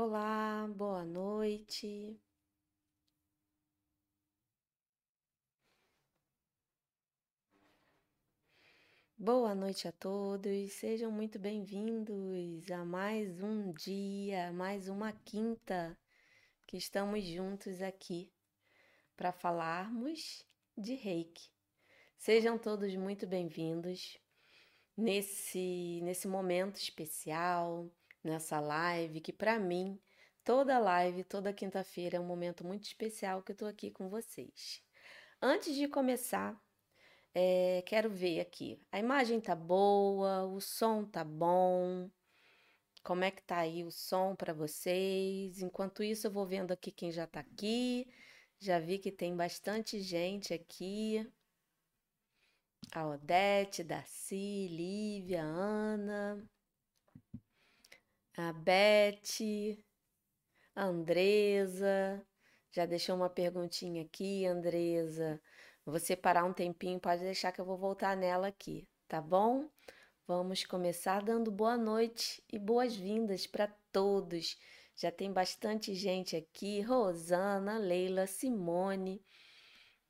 Olá, boa noite. Boa noite a todos, sejam muito bem-vindos a mais um dia, mais uma quinta que estamos juntos aqui para falarmos de reiki. Sejam todos muito bem-vindos nesse, nesse momento especial, nessa live, que para mim, toda live, toda quinta-feira é um momento muito especial que eu estou aqui com vocês. Antes de começar, é, quero ver aqui. A imagem tá boa, o som tá bom. Como é que tá aí o som para vocês? Enquanto isso, eu vou vendo aqui quem já tá aqui. Já vi que tem bastante gente aqui. A Odete, Darcy, Lívia, Ana, a Beth, a Andresa. Já deixou uma perguntinha aqui, Andresa. Vou separar um tempinho, pode deixar que eu vou voltar nela aqui, tá bom? Vamos começar dando boa noite e boas-vindas para todos. Já tem bastante gente aqui: Rosana, Leila, Simone.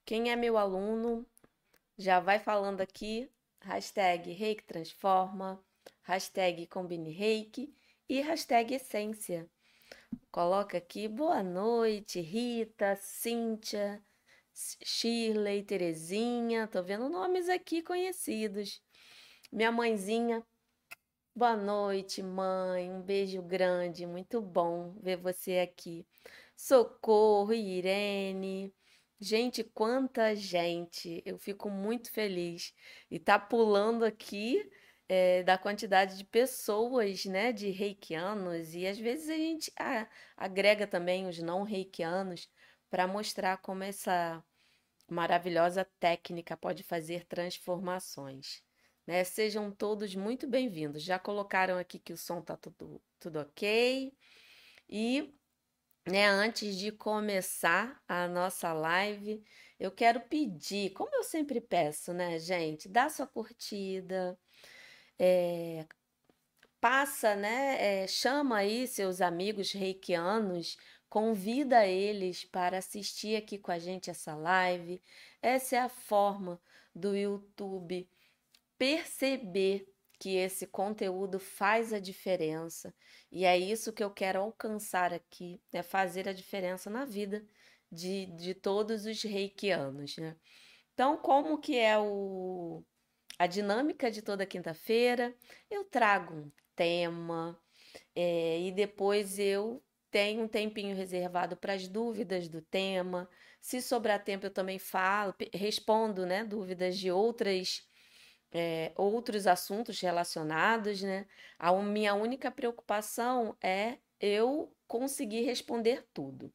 Quem é meu aluno já vai falando aqui. Hashtag Reiki Transforma, hashtag Combine Reiki e hashtag Essência. Coloca aqui boa noite, Rita, Cíntia, Shirley, Terezinha, tô vendo nomes aqui conhecidos. Minha mãezinha, boa noite, mãe, um beijo grande, muito bom ver você aqui. Socorro, Irene. Gente, quanta gente! Eu fico muito feliz e tá pulando aqui é, da quantidade de pessoas, né, de reikianos, e às vezes a gente ah, agrega também os não reikianos para mostrar como essa maravilhosa técnica pode fazer transformações. Né? Sejam todos muito bem-vindos. Já colocaram aqui que o som está tudo, tudo ok. E né, antes de começar a nossa live, eu quero pedir, como eu sempre peço, né, gente, dá sua curtida, é, passa, né, é, chama aí seus amigos reikianos Convida eles para assistir aqui com a gente essa live. Essa é a forma do YouTube perceber que esse conteúdo faz a diferença. E é isso que eu quero alcançar aqui, é fazer a diferença na vida de, de todos os reikianos, né? Então, como que é o, a dinâmica de toda quinta-feira? Eu trago um tema é, e depois eu tem um tempinho reservado para as dúvidas do tema. Se sobrar tempo, eu também falo, respondo, né, dúvidas de outras é, outros assuntos relacionados, né? A minha única preocupação é eu conseguir responder tudo.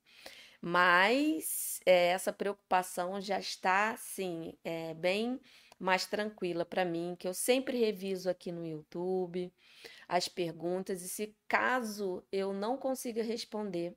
Mas é, essa preocupação já está, assim, é, bem mais tranquila para mim, que eu sempre reviso aqui no YouTube as perguntas e se caso eu não consiga responder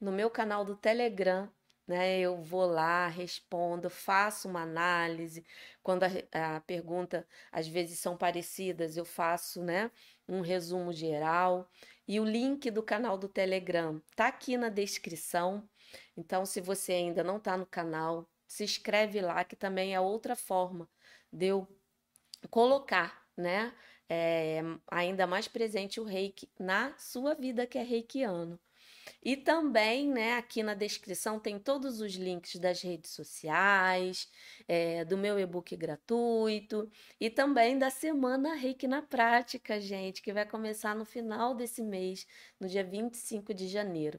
no meu canal do Telegram, né, eu vou lá, respondo, faço uma análise. Quando a, a pergunta às vezes são parecidas, eu faço, né, um resumo geral. E o link do canal do Telegram tá aqui na descrição. Então, se você ainda não está no canal, se inscreve lá, que também é outra forma de eu colocar, né, é, ainda mais presente o reiki na sua vida, que é reikiano. E também, né, aqui na descrição tem todos os links das redes sociais, é, do meu e-book gratuito e também da semana Reiki na Prática, gente, que vai começar no final desse mês, no dia 25 de janeiro.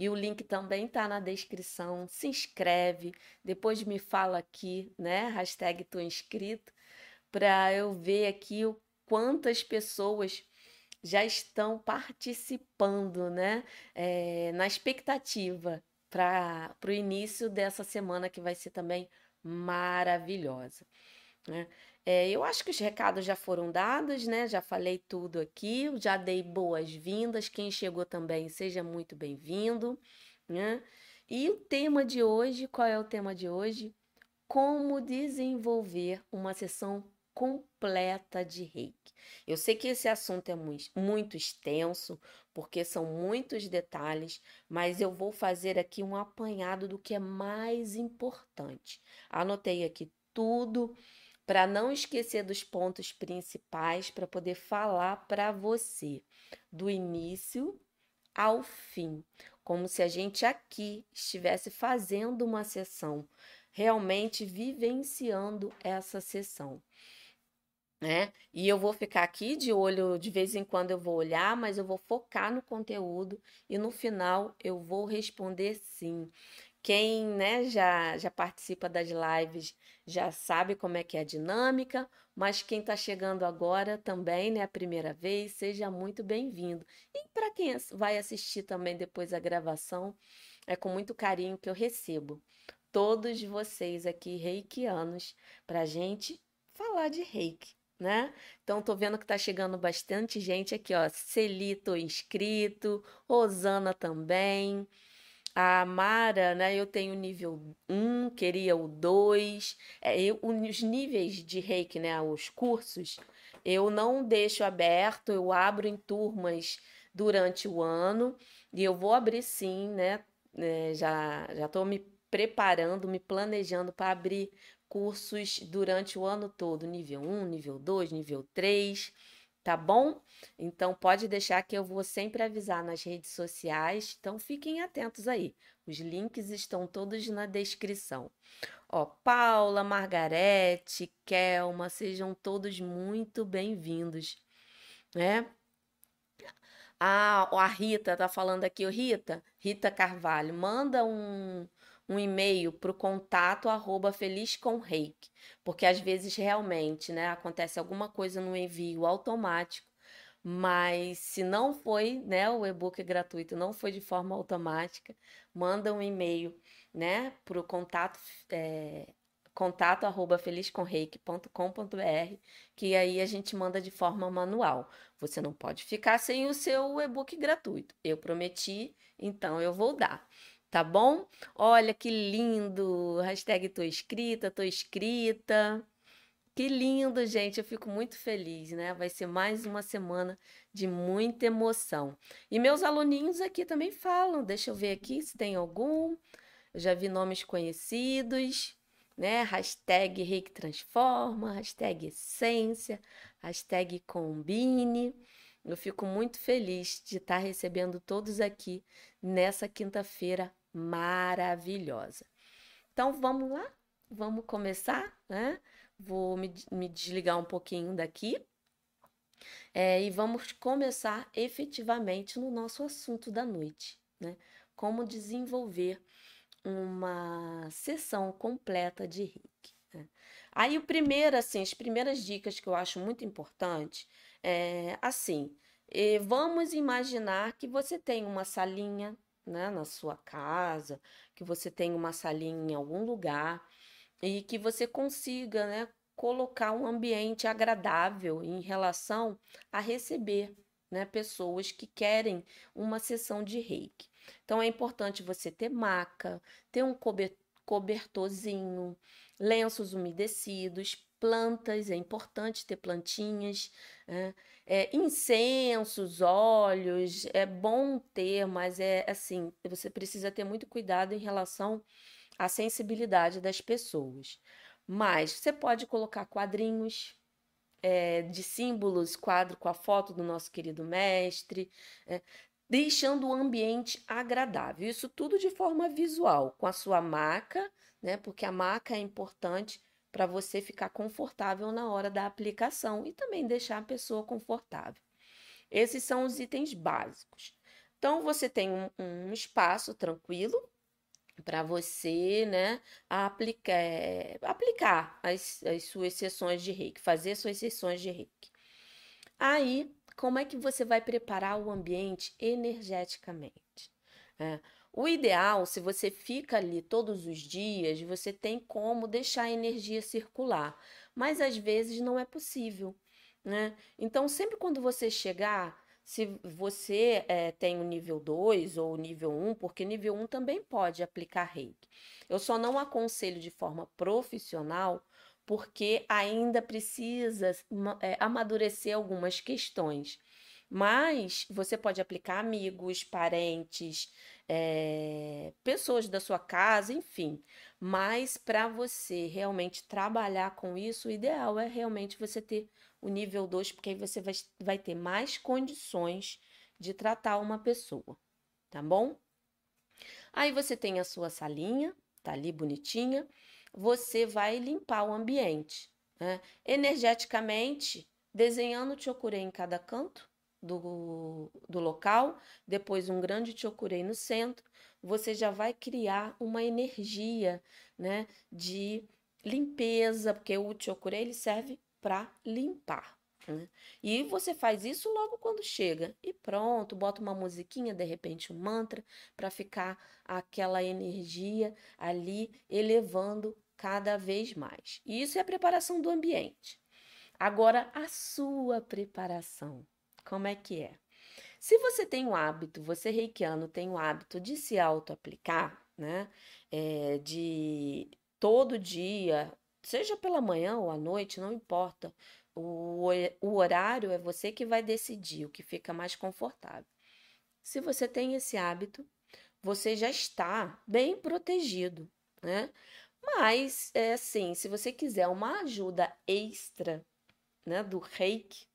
E o link também tá na descrição. Se inscreve, depois me fala aqui, né? Hashtag tô inscrito, para eu ver aqui o quantas pessoas já estão participando, né? É, na expectativa para o início dessa semana que vai ser também maravilhosa. Né? É, eu acho que os recados já foram dados, né? Já falei tudo aqui, já dei boas-vindas. Quem chegou também, seja muito bem-vindo, né? E o tema de hoje, qual é o tema de hoje? Como desenvolver uma sessão completa de reiki. Eu sei que esse assunto é muito extenso, porque são muitos detalhes, mas eu vou fazer aqui um apanhado do que é mais importante. Anotei aqui tudo para não esquecer dos pontos principais para poder falar para você do início ao fim, como se a gente aqui estivesse fazendo uma sessão, realmente vivenciando essa sessão. Né? E eu vou ficar aqui de olho, de vez em quando eu vou olhar, mas eu vou focar no conteúdo e no final eu vou responder sim. Quem né, já, já participa das lives já sabe como é que é a dinâmica, mas quem está chegando agora também, né, a primeira vez, seja muito bem-vindo. E para quem vai assistir também depois a gravação, é com muito carinho que eu recebo todos vocês aqui reikianos para a gente falar de reiki. Né? Então, tô vendo que tá chegando bastante gente aqui, ó. Celito inscrito, Rosana também. A Mara, né? Eu tenho nível 1, queria o 2. É, eu, os níveis de reiki, né? Os cursos, eu não deixo aberto, eu abro em turmas durante o ano. E eu vou abrir sim, né? É, já já estou me preparando, me planejando para abrir cursos durante o ano todo, nível 1, nível 2, nível 3 tá bom? Então pode deixar que eu vou sempre avisar nas redes sociais, então fiquem atentos aí. Os links estão todos na descrição. Ó, Paula, Margarete, Kelma, sejam todos muito bem-vindos, né? Ah, a Rita tá falando aqui, Rita, Rita Carvalho, manda um um e-mail para o contato arroba feliz com reiki, porque às vezes realmente né, acontece alguma coisa no envio automático, mas se não foi, né, o e-book gratuito não foi de forma automática, manda um e-mail né, para o contato, é, contato arroba felizcomreiki.com.br, que aí a gente manda de forma manual. Você não pode ficar sem o seu e-book gratuito. Eu prometi, então eu vou dar tá bom? Olha que lindo! Hashtag tô escrita, tô escrita. Que lindo, gente. Eu fico muito feliz, né? Vai ser mais uma semana de muita emoção. E meus aluninhos aqui também falam. Deixa eu ver aqui se tem algum. Eu já vi nomes conhecidos, né? Hashtag Reiki Transforma, hashtag Essência, hashtag Combine. Eu fico muito feliz de estar recebendo todos aqui nessa quinta-feira maravilhosa. Então vamos lá, vamos começar, né? Vou me, me desligar um pouquinho daqui é, e vamos começar efetivamente no nosso assunto da noite, né? Como desenvolver uma sessão completa de reiki. Né? Aí o primeiro, assim, as primeiras dicas que eu acho muito importante é assim, vamos imaginar que você tem uma salinha né, na sua casa, que você tenha uma salinha em algum lugar e que você consiga, né, colocar um ambiente agradável em relação a receber, né, pessoas que querem uma sessão de reiki. Então é importante você ter maca, ter um cobertorzinho, lenços umedecidos, plantas, é importante ter plantinhas, né? É, incensos, óleos, é bom ter, mas é assim, você precisa ter muito cuidado em relação à sensibilidade das pessoas. Mas você pode colocar quadrinhos é, de símbolos, quadro com a foto do nosso querido mestre, é, deixando o ambiente agradável. Isso tudo de forma visual, com a sua maca, né? Porque a maca é importante para você ficar confortável na hora da aplicação e também deixar a pessoa confortável. Esses são os itens básicos. Então, você tem um, um espaço tranquilo para você né, aplicar, aplicar as, as suas sessões de reiki, fazer suas sessões de reiki. Aí, como é que você vai preparar o ambiente energeticamente? É, o ideal, se você fica ali todos os dias, você tem como deixar a energia circular, mas às vezes não é possível, né? Então, sempre quando você chegar, se você é, tem o nível 2 ou o nível 1, porque nível 1 também pode aplicar reiki. Eu só não aconselho de forma profissional, porque ainda precisa é, amadurecer algumas questões. Mas você pode aplicar amigos, parentes, é, pessoas da sua casa, enfim. Mas para você realmente trabalhar com isso, o ideal é realmente você ter o nível 2, porque aí você vai, vai ter mais condições de tratar uma pessoa, tá bom? Aí você tem a sua salinha, tá ali bonitinha, você vai limpar o ambiente, né? Energeticamente, desenhando o chokurei em cada canto do, do local, depois um grande chokurei no centro, você já vai criar uma energia, né, de limpeza, porque o chokurei ele serve para limpar. Né? E você faz isso logo quando chega e pronto, bota uma musiquinha, de repente um mantra, para ficar aquela energia ali elevando cada vez mais. E isso é a preparação do ambiente. Agora, a sua preparação, como é que é? Se você tem o hábito, você reikiano tem o hábito de se auto-aplicar, né? É, de todo dia, seja pela manhã ou à noite, não importa. O, o horário é você que vai decidir o que fica mais confortável. Se você tem esse hábito, você já está bem protegido, né? Mas, é assim, se você quiser uma ajuda extra, né, do reiki,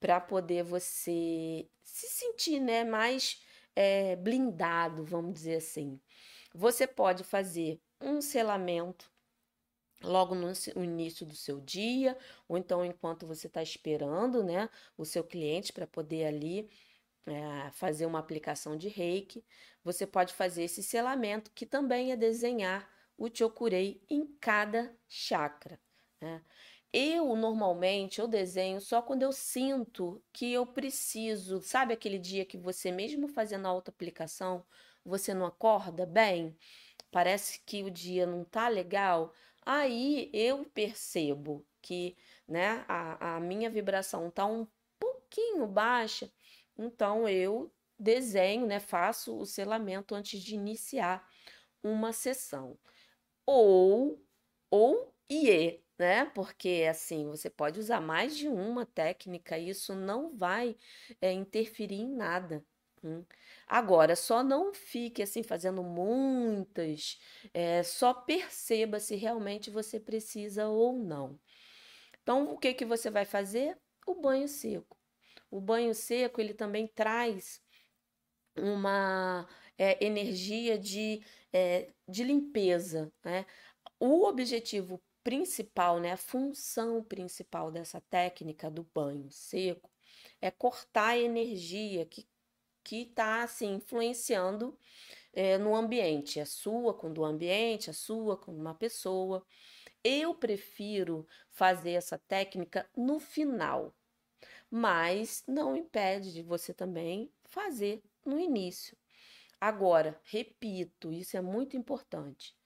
para poder você se sentir, né, mais é, blindado, vamos dizer assim, você pode fazer um selamento logo no início do seu dia, ou então enquanto você está esperando, né, o seu cliente para poder ali é, fazer uma aplicação de reiki, você pode fazer esse selamento, que também é desenhar o chokurei em cada chakra. Né? Eu normalmente eu desenho só quando eu sinto que eu preciso, sabe aquele dia que você mesmo fazendo a auto-aplicação, você não acorda bem? Parece que o dia não tá legal? Aí eu percebo que né, a, a minha vibração está um pouquinho baixa, então eu desenho, né, faço o selamento antes de iniciar uma sessão. Ou, ou IE, né? Porque assim, você pode usar mais de uma técnica, e isso não vai é, interferir em nada. Hum. Agora, só não fique assim fazendo muitas, é, só perceba se realmente você precisa ou não. Então, o que que você vai fazer? O banho seco. O banho seco ele também traz uma é, energia de, é, de limpeza. Né? O objetivo principal, né, a função principal dessa técnica do banho seco é cortar a energia que que está assim influenciando é, no ambiente, a sua com o ambiente, a sua com uma pessoa. Eu prefiro fazer essa técnica no final, mas não impede de você também fazer no início. Agora, repito, isso é muito importante.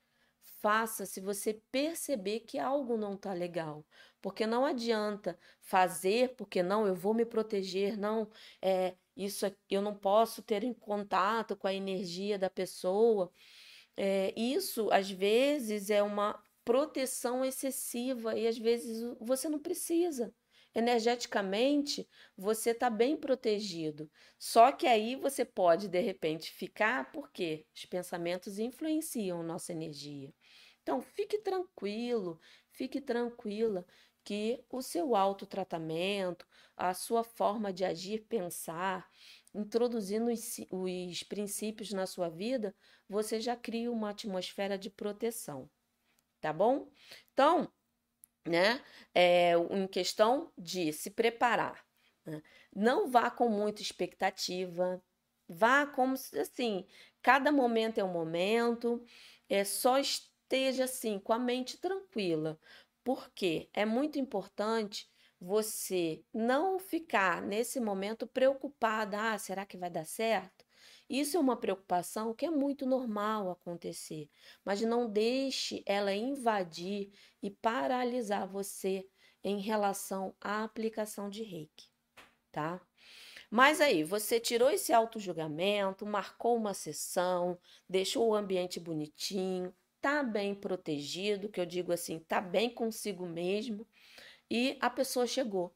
Faça se você perceber que algo não está legal, porque não adianta fazer porque não, eu vou me proteger, não, é, isso eu não posso ter em contato com a energia da pessoa. É, isso às vezes é uma proteção excessiva e às vezes você não precisa. Energeticamente, você está bem protegido. Só que aí você pode, de repente, ficar, porque os pensamentos influenciam nossa energia. Então, fique tranquilo, fique tranquila que o seu autotratamento, a sua forma de agir, pensar, introduzindo os, os princípios na sua vida, você já cria uma atmosfera de proteção, tá bom? Então, né, é, em questão de se preparar, né? não vá com muita expectativa, vá como assim, cada momento é um momento, é só esteja assim com a mente tranquila, porque é muito importante você não ficar nesse momento preocupada, ah, será que vai dar certo? Isso é uma preocupação que é muito normal acontecer, mas não deixe ela invadir e paralisar você em relação à aplicação de reiki, tá? Mas aí, você tirou esse auto-julgamento, marcou uma sessão, deixou o ambiente bonitinho, tá bem protegido, que eu digo assim, tá bem consigo mesmo, e a pessoa chegou.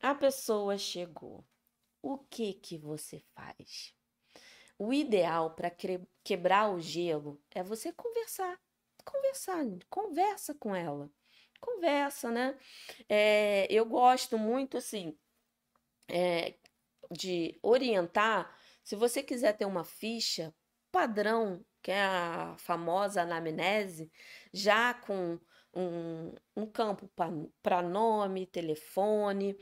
A pessoa chegou. O que que você faz? O ideal para quebrar o gelo é você conversar. Conversar, conversa com ela. Conversa, né? É, eu gosto muito, assim, é, de orientar. Se você quiser ter uma ficha padrão, que é a famosa anamnese, já com um, um campo para nome, telefone,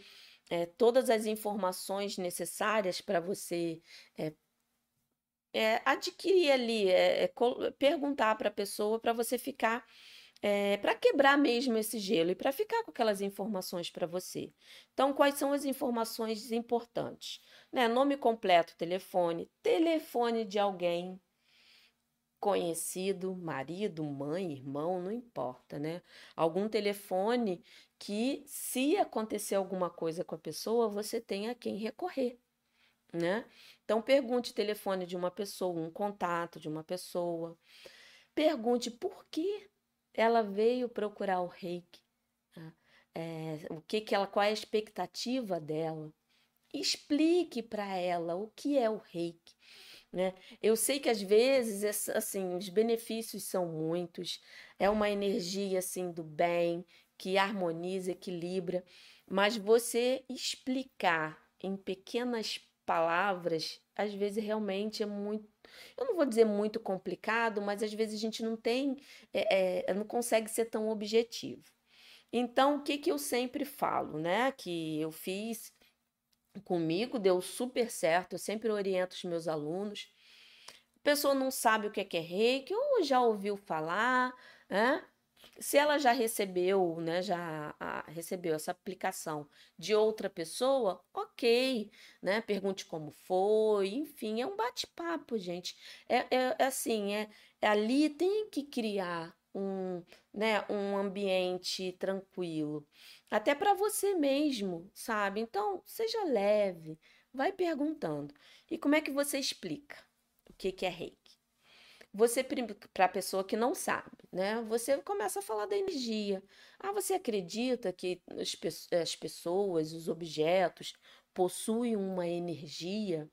é, todas as informações necessárias para você é, é, adquirir ali, é, é perguntar para a pessoa para você ficar, é, para quebrar mesmo esse gelo e para ficar com aquelas informações para você. Então, quais são as informações importantes? Né? Nome completo, telefone, telefone de alguém conhecido, marido, mãe, irmão, não importa, né? Algum telefone que, se acontecer alguma coisa com a pessoa, você tenha a quem recorrer né? Então, pergunte telefone de uma pessoa, um contato de uma pessoa. Pergunte por que ela veio procurar o reiki. Tá? É, o que, que ela, qual é a expectativa dela. Explique para ela o que é o reiki. Né? Eu sei que às vezes assim os benefícios são muitos, é uma energia assim do bem que harmoniza, equilibra, mas você explicar em pequenas palavras, às vezes realmente é muito. Eu não vou dizer muito complicado, mas às vezes a gente não tem, é, é, não consegue ser tão objetivo. Então, o que, que eu sempre falo, né? Que eu fiz comigo, deu super certo, eu sempre oriento os meus alunos. A pessoa não sabe o que é, é reiki, ou já ouviu falar, né? Se ela já recebeu, né, já a, recebeu essa aplicação de outra pessoa, ok, né? Pergunte como foi, enfim, é um bate-papo, gente. É, é, é assim, é, é, ali tem que criar um, né, um ambiente tranquilo, até para você mesmo, sabe? Então, seja leve, vai perguntando. E como é que você explica o que, que é rei? Você, para a pessoa que não sabe, né? Você começa a falar da energia. Ah, você acredita que as, as pessoas, os objetos, possuem uma energia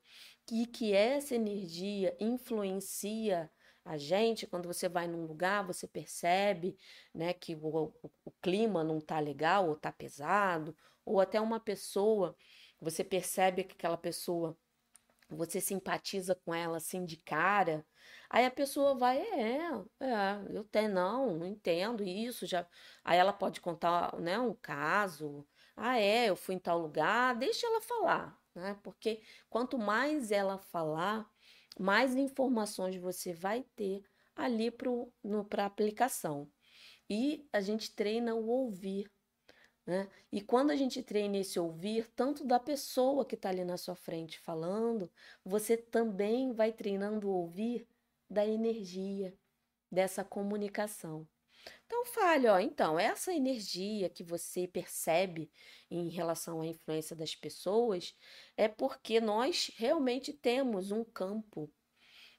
e que essa energia influencia a gente, quando você vai num lugar, você percebe, né, que o, o, o clima não tá legal ou tá pesado, ou até uma pessoa, você percebe que aquela pessoa, você simpatiza com ela assim de cara, Aí a pessoa vai, é, é, eu tenho, não, não entendo isso, já. Aí ela pode contar, né, um caso. Ah, é, eu fui em tal lugar, deixa ela falar, né? Porque quanto mais ela falar, mais informações você vai ter ali para a aplicação. E a gente treina o ouvir. Né? E quando a gente treina esse ouvir, tanto da pessoa que está ali na sua frente falando, você também vai treinando o ouvir da energia, dessa comunicação. Então fale, ó, então, essa energia que você percebe em relação à influência das pessoas é porque nós realmente temos um campo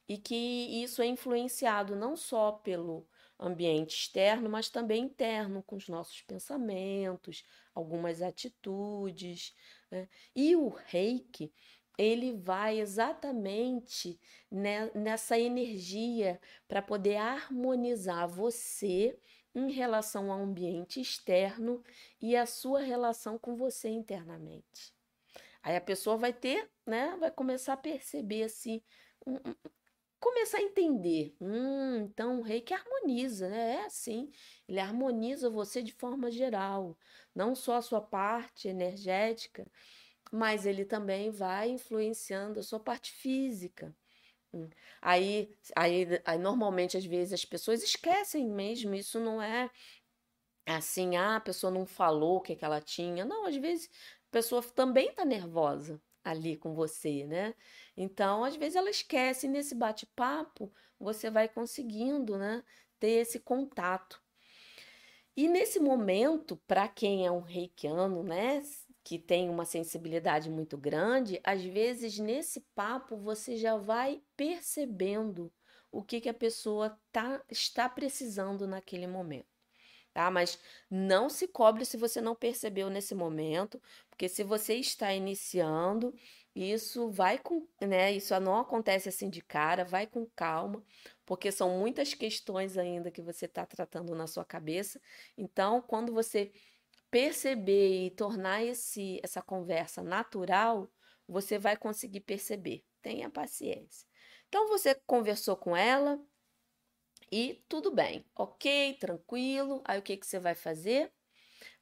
e que isso é influenciado não só pelo ambiente externo, mas também interno, com os nossos pensamentos, algumas atitudes. Né? E o reiki, ele vai exatamente nessa energia para poder harmonizar você em relação ao ambiente externo e a sua relação com você internamente. Aí a pessoa vai ter, né, vai começar a perceber assim, um, um, começar a entender. Hum, então o rei que harmoniza, né? É assim, ele harmoniza você de forma geral, não só a sua parte energética, mas ele também vai influenciando a sua parte física. Hum. Aí, aí, aí, normalmente, às vezes, as pessoas esquecem mesmo, isso não é assim, ah, a pessoa não falou o que, que ela tinha. Não, às vezes a pessoa também está nervosa ali com você, né? Então, às vezes ela esquece, e nesse bate-papo você vai conseguindo, né, ter esse contato. E nesse momento, para quem é um reikiano, né, que tem uma sensibilidade muito grande, às vezes nesse papo você já vai percebendo o que, que a pessoa tá, está precisando naquele momento. Tá? Mas não se cobre se você não percebeu nesse momento, porque se você está iniciando, isso vai com, né? Isso não acontece assim de cara, vai com calma, porque são muitas questões ainda que você está tratando na sua cabeça. Então, quando você perceber e tornar esse, essa conversa natural, você vai conseguir perceber. Tenha paciência. Então, você conversou com ela e tudo bem, ok, tranquilo. Aí, o que, que você vai fazer?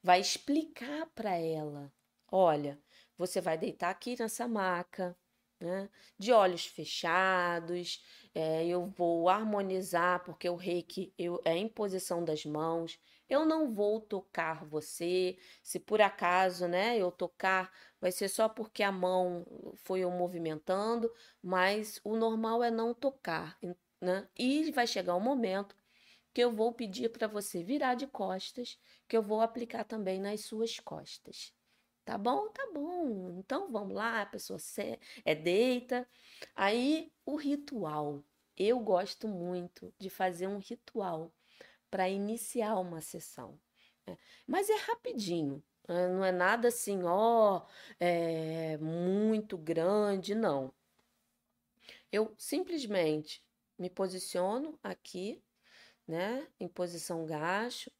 Vai explicar para ela: olha, você vai deitar aqui nessa maca, né? De olhos fechados, é, eu vou harmonizar, porque o reiki eu, é em posição das mãos. Eu não vou tocar você. Se por acaso, né, eu tocar, vai ser só porque a mão foi eu movimentando, mas o normal é não tocar, né? E vai chegar um momento que eu vou pedir para você virar de costas, que eu vou aplicar também nas suas costas. Tá bom? Tá bom. Então vamos lá, a pessoa é deita. Aí o ritual. Eu gosto muito de fazer um ritual para iniciar uma sessão. Né? Mas é rapidinho. Né? Não é nada assim, ó, é muito grande, não. Eu simplesmente me posiciono aqui, né, em posição gacho,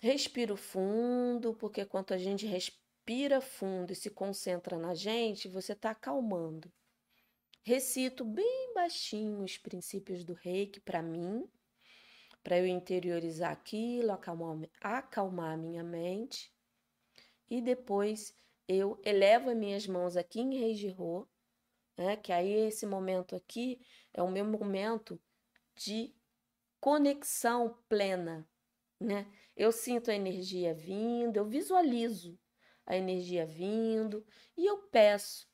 respiro fundo, porque quando a gente respira, respira fundo e se concentra na gente, você está acalmando. Recito bem baixinho os princípios do reiki para mim, para eu interiorizar aquilo, acalmar, acalmar a minha mente. E depois eu elevo as minhas mãos aqui em Reijirô, né? que aí esse momento aqui é o meu momento de conexão plena. Né? Eu sinto a energia vindo, eu visualizo a energia vindo, e eu peço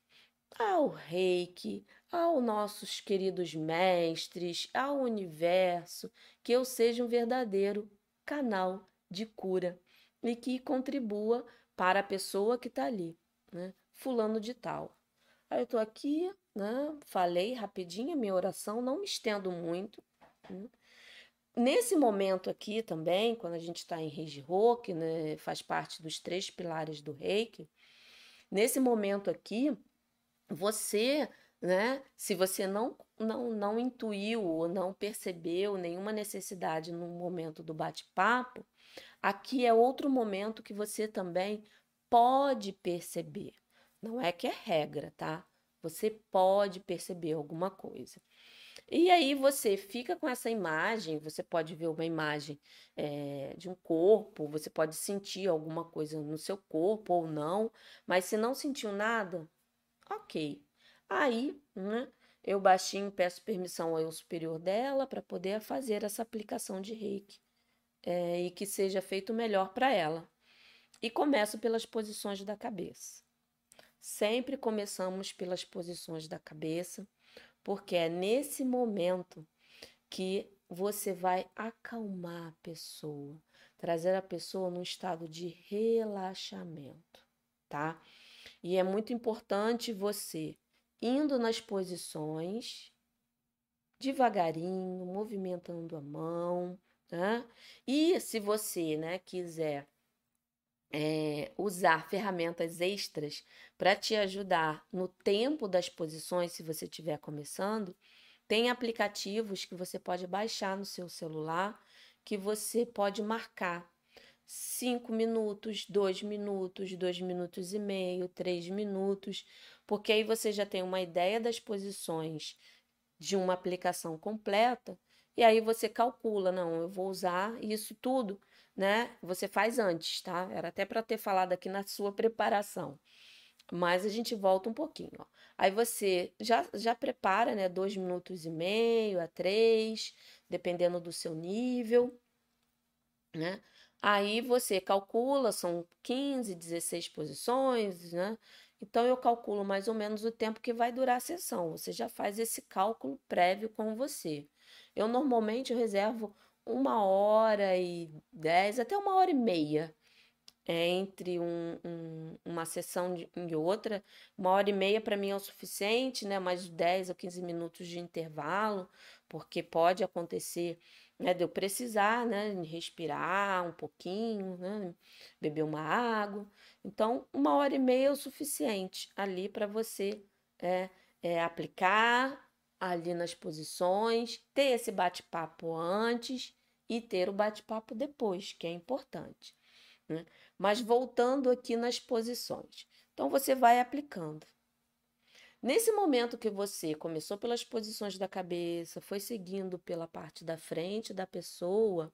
ao reiki, aos nossos queridos mestres, ao universo, que eu seja um verdadeiro canal de cura e que contribua para a pessoa que está ali, né? Fulano de tal. Aí eu estou aqui, né? Falei rapidinho a minha oração, não me estendo muito. Né? Nesse momento aqui também, quando a gente está em Reiki, que né, faz parte dos três pilares do Reiki, nesse momento aqui, você, né, se você não, não, não intuiu ou não percebeu nenhuma necessidade no momento do bate-papo, aqui é outro momento que você também pode perceber. Não é que é regra, tá? Você pode perceber alguma coisa. E aí você fica com essa imagem, você pode ver uma imagem é, de um corpo, você pode sentir alguma coisa no seu corpo ou não, mas se não sentiu nada, ok. Aí, né, eu baixinho peço permissão ao superior dela para poder fazer essa aplicação de reiki é, e que seja feito melhor para ela. E começo pelas posições da cabeça. Sempre começamos pelas posições da cabeça porque é nesse momento que você vai acalmar a pessoa, trazer a pessoa num estado de relaxamento, tá? E é muito importante você indo nas posições, devagarinho, movimentando a mão, né? E se você, né, quiser é, usar ferramentas extras para te ajudar no tempo das posições, se você estiver começando, tem aplicativos que você pode baixar no seu celular que você pode marcar 5 minutos, 2 minutos, 2 minutos e meio, 3 minutos, porque aí você já tem uma ideia das posições de uma aplicação completa e aí você calcula, não, eu vou usar isso tudo né? Você faz antes, tá? Era até para ter falado aqui na sua preparação. Mas a gente volta um pouquinho, ó. Aí você já, já prepara, né? Dois minutos e meio a três, dependendo do seu nível, né? Aí você calcula, são 15, 16 posições, né? Então eu calculo mais ou menos o tempo que vai durar a sessão. Você já faz esse cálculo prévio com você. Eu normalmente reservo uma hora e dez, até uma hora e meia é, entre um, um, uma sessão e outra. Uma hora e meia para mim é o suficiente, né? Mais 10 ou 15 minutos de intervalo, porque pode acontecer né, de eu precisar, né, respirar um pouquinho, né, beber uma água. Então, uma hora e meia é o suficiente ali para você é, é, aplicar ali nas posições, ter esse bate-papo antes e ter o bate-papo depois, que é importante. Né? Mas voltando aqui nas posições. Então, você vai aplicando. Nesse momento que você começou pelas posições da cabeça, foi seguindo pela parte da frente da pessoa,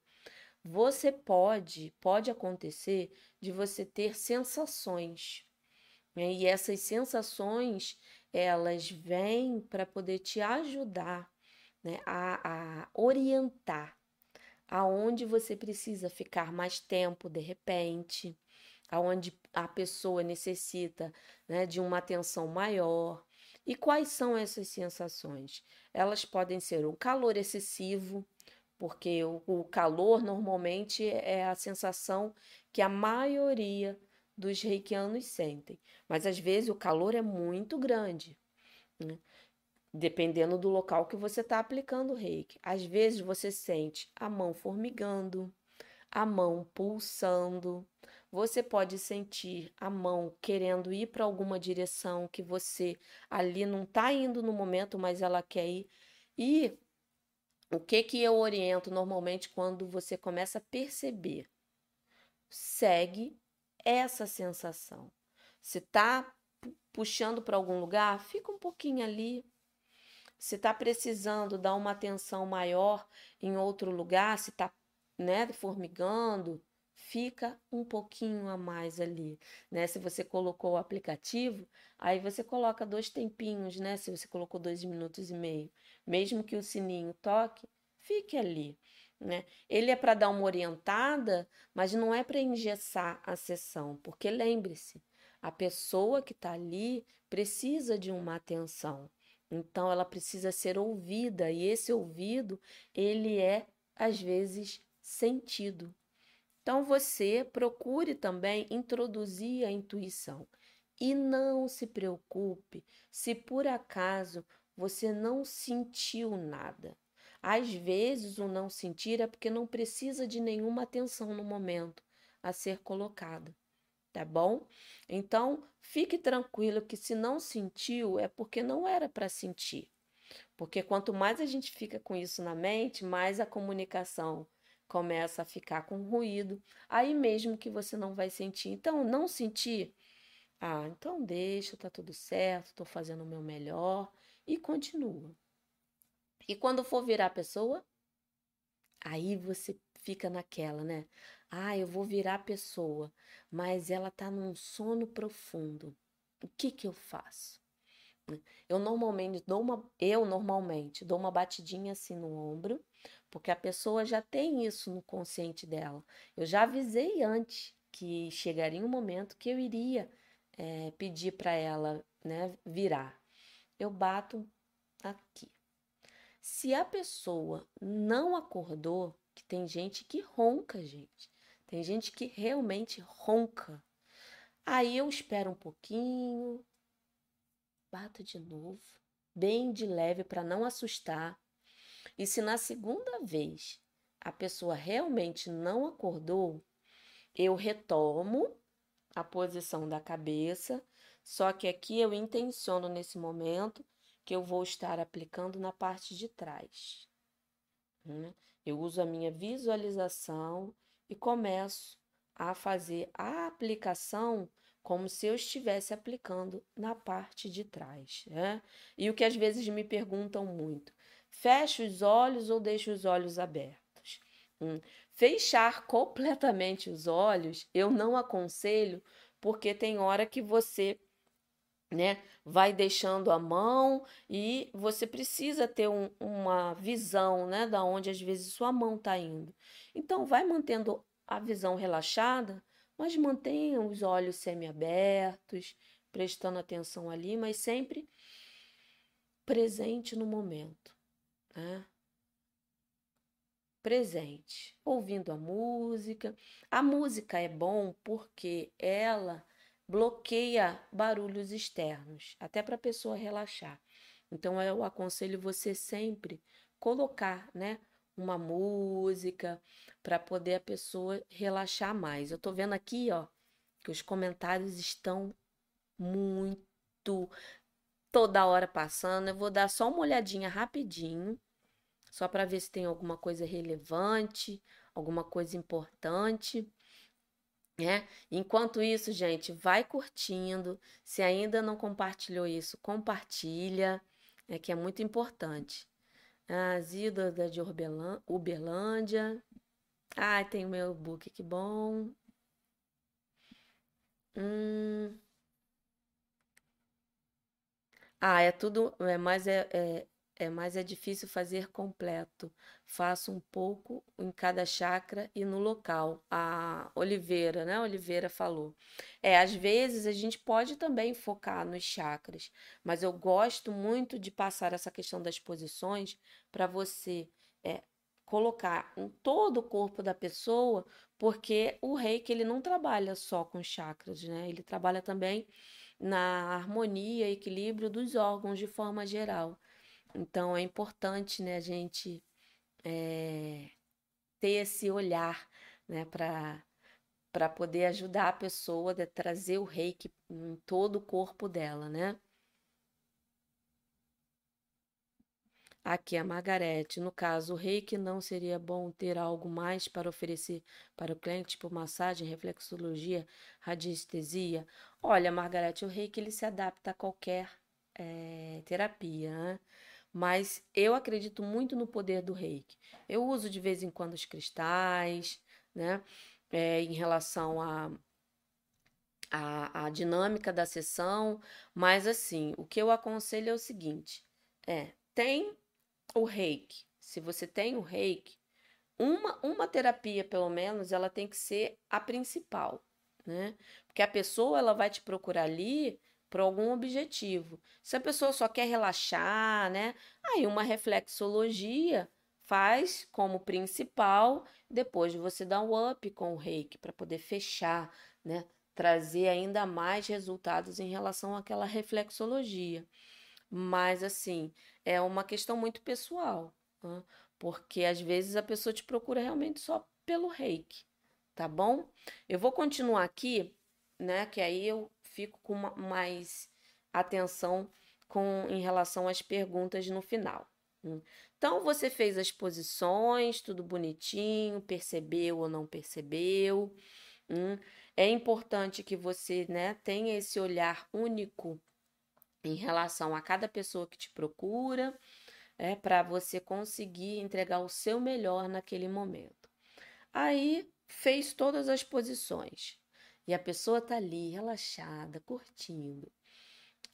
você pode, pode acontecer de você ter sensações. Né? E essas sensações, elas vêm para poder te ajudar né? a, a orientar aonde você precisa ficar mais tempo de repente, aonde a pessoa necessita né, de uma atenção maior, e quais são essas sensações? Elas podem ser o calor excessivo, porque o, o calor normalmente é a sensação que a maioria dos reikianos sentem, mas às vezes o calor é muito grande, né? dependendo do local que você está aplicando o reiki. Às vezes você sente a mão formigando, a mão pulsando, você pode sentir a mão querendo ir para alguma direção que você ali não está indo no momento, mas ela quer ir. E o que que eu oriento normalmente quando você começa a perceber? Segue essa sensação. Se está puxando para algum lugar, fica um pouquinho ali. Se está precisando dar uma atenção maior em outro lugar, se está né, formigando, fica um pouquinho a mais ali, né? Se você colocou o aplicativo, aí você coloca dois tempinhos, né? Se você colocou dois minutos e meio, mesmo que o sininho toque, fique ali, né? Ele é para dar uma orientada, mas não é para engessar a sessão, porque lembre-se, a pessoa que está ali precisa de uma atenção. Então ela precisa ser ouvida e esse ouvido ele é às vezes sentido. Então você procure também introduzir a intuição e não se preocupe se por acaso você não sentiu nada. Às vezes o não sentir é porque não precisa de nenhuma atenção no momento a ser colocada, tá bom? Então fique tranquilo que se não sentiu é porque não era para sentir. Porque quanto mais a gente fica com isso na mente, mais a comunicação começa a ficar com ruído, aí mesmo que você não vai sentir. Então, não sentir, ah, então deixa, tá tudo certo, tô fazendo o meu melhor e continua. E quando for virar a pessoa, aí você fica naquela, né? Ah, eu vou virar a pessoa, mas ela tá num sono profundo. O que que eu faço? Eu normalmente dou uma, eu normalmente dou uma batidinha assim no ombro porque a pessoa já tem isso no consciente dela. Eu já avisei antes que chegaria um momento que eu iria é, pedir para ela né, virar. Eu bato aqui. Se a pessoa não acordou, que tem gente que ronca, gente. Tem gente que realmente ronca. Aí eu espero um pouquinho, bato de novo, bem de leve para não assustar. E se na segunda vez a pessoa realmente não acordou, eu retomo a posição da cabeça, só que aqui eu intenciono nesse momento que eu vou estar aplicando na parte de trás. Né? Eu uso a minha visualização e começo a fazer a aplicação como se eu estivesse aplicando na parte de trás. Né? E o que às vezes me perguntam muito: Feche os olhos ou deixe os olhos abertos. Hum. Fechar completamente os olhos eu não aconselho, porque tem hora que você né, vai deixando a mão e você precisa ter um, uma visão, né, da onde às vezes sua mão está indo. Então, vai mantendo a visão relaxada, mas mantenha os olhos semiabertos, prestando atenção ali, mas sempre presente no momento né? presente, ouvindo a música. A música é bom porque ela bloqueia barulhos externos, até para a pessoa relaxar. Então eu aconselho você sempre colocar, né, uma música para poder a pessoa relaxar mais. Eu tô vendo aqui, ó, que os comentários estão muito toda hora passando. Eu vou dar só uma olhadinha rapidinho, só para ver se tem alguma coisa relevante, alguma coisa importante. né? enquanto isso, gente, vai curtindo. Se ainda não compartilhou isso, compartilha, é que é muito importante. A Zilda de Uberlândia. Ah, tem o meu book, que bom. Hum. Ah, é tudo, é, é, é, é, mas é difícil fazer completo. Faço um pouco em cada chakra e no local. A Oliveira, né? Oliveira falou. É, às vezes a gente pode também focar nos chakras, mas eu gosto muito de passar essa questão das posições para você é, colocar em todo o corpo da pessoa, porque o reiki ele não trabalha só com chakras, né? Ele trabalha também na harmonia equilíbrio dos órgãos de forma geral. Então é importante, né, a gente é, ter esse olhar, né, para poder ajudar a pessoa a trazer o reiki em todo o corpo dela, né? Aqui a Margarete, no caso, o reiki não seria bom ter algo mais para oferecer para o cliente, tipo massagem, reflexologia, radiestesia? Olha, Margarete, o reiki ele se adapta a qualquer é, terapia, né? Mas eu acredito muito no poder do reiki. Eu uso de vez em quando os cristais, né? É, em relação a a, a, dinâmica da sessão, mas assim, o que eu aconselho é o seguinte: é, tem o reiki. Se você tem o reiki, uma, uma terapia, pelo menos, ela tem que ser a principal, né? Porque a pessoa ela vai te procurar ali por algum objetivo. Se a pessoa só quer relaxar, né? Aí uma reflexologia faz como principal, depois você dá um up com o reiki para poder fechar, né? Trazer ainda mais resultados em relação àquela reflexologia. Mas assim, é uma questão muito pessoal, né? porque às vezes a pessoa te procura realmente só pelo reiki, tá bom? Eu vou continuar aqui, né? Que aí eu fico com mais atenção com em relação às perguntas no final. Hum. Então você fez as posições, tudo bonitinho, percebeu ou não percebeu. Hum. É importante que você né, tenha esse olhar único em relação a cada pessoa que te procura, é para você conseguir entregar o seu melhor naquele momento. Aí fez todas as posições e a pessoa tá ali relaxada, curtindo.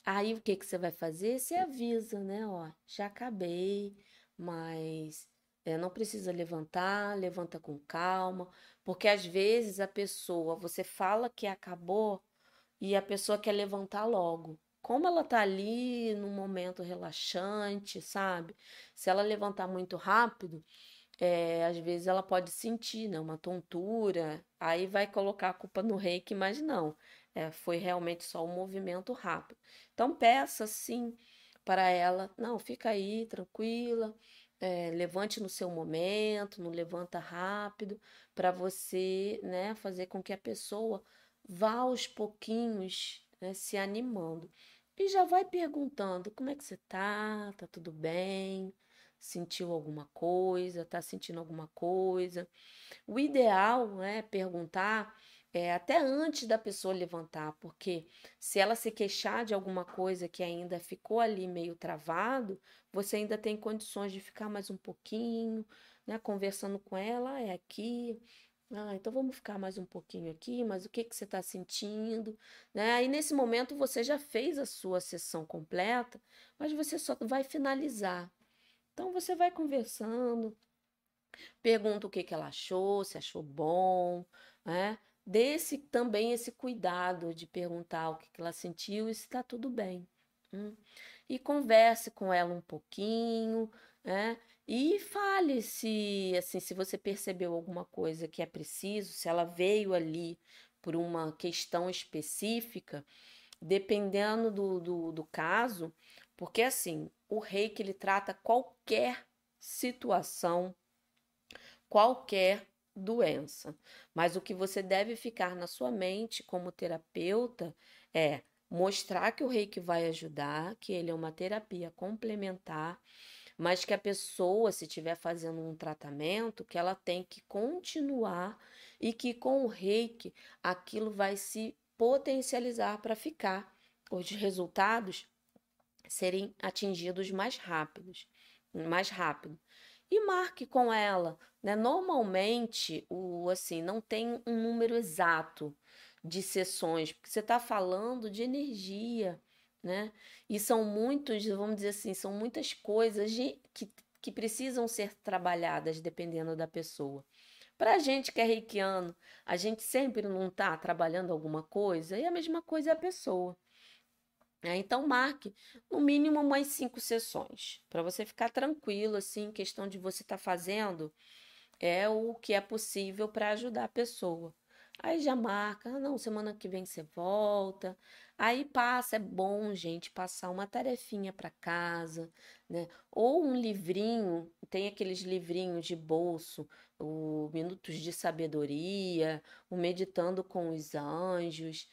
Aí o que que você vai fazer? Você avisa, né? Ó, já acabei, mas é, não precisa levantar, levanta com calma, porque às vezes a pessoa, você fala que acabou e a pessoa quer levantar logo como ela tá ali num momento relaxante, sabe? Se ela levantar muito rápido, é, às vezes ela pode sentir, né, uma tontura, aí vai colocar a culpa no reiki, mas não, é, foi realmente só um movimento rápido. Então peça sim para ela, não, fica aí tranquila, é, levante no seu momento, não levanta rápido, para você, né, fazer com que a pessoa vá aos pouquinhos, né, se animando. E já vai perguntando como é que você tá, tá tudo bem, sentiu alguma coisa, tá sentindo alguma coisa. O ideal é perguntar é, até antes da pessoa levantar, porque se ela se queixar de alguma coisa que ainda ficou ali meio travado, você ainda tem condições de ficar mais um pouquinho, né, conversando com ela, é aqui, ah, então vamos ficar mais um pouquinho aqui, mas o que que você está sentindo, né? Aí nesse momento você já fez a sua sessão completa, mas você só vai finalizar. Então você vai conversando, pergunta o que que ela achou, se achou bom, né? Dê esse, também esse cuidado de perguntar o que que ela sentiu e se está tudo bem. Hum? E converse com ela um pouquinho, né? E fale se, assim, se você percebeu alguma coisa que é preciso, se ela veio ali por uma questão específica, dependendo do, do, do caso, porque assim, o reiki ele trata qualquer situação, qualquer doença. Mas o que você deve ficar na sua mente como terapeuta é mostrar que o reiki vai ajudar, que ele é uma terapia complementar, mas que a pessoa, se estiver fazendo um tratamento, que ela tem que continuar e que com o reiki aquilo vai se potencializar para ficar os resultados serem atingidos mais rápidos, mais rápido. E marque com ela, né? Normalmente, o assim, não tem um número exato de sessões, porque você está falando de energia, né? E são muitos, vamos dizer assim, são muitas coisas de, que, que precisam ser trabalhadas dependendo da pessoa. Para a gente que é reikiano, a gente sempre não está trabalhando alguma coisa, e a mesma coisa é a pessoa. É, então, marque no mínimo umas cinco sessões, para você ficar tranquilo, assim, questão de você estar tá fazendo é o que é possível para ajudar a pessoa. Aí já marca, ah, não, semana que vem você volta. Aí passa, é bom, gente, passar uma tarefinha para casa, né? Ou um livrinho, tem aqueles livrinhos de bolso, o Minutos de Sabedoria, o Meditando com os Anjos,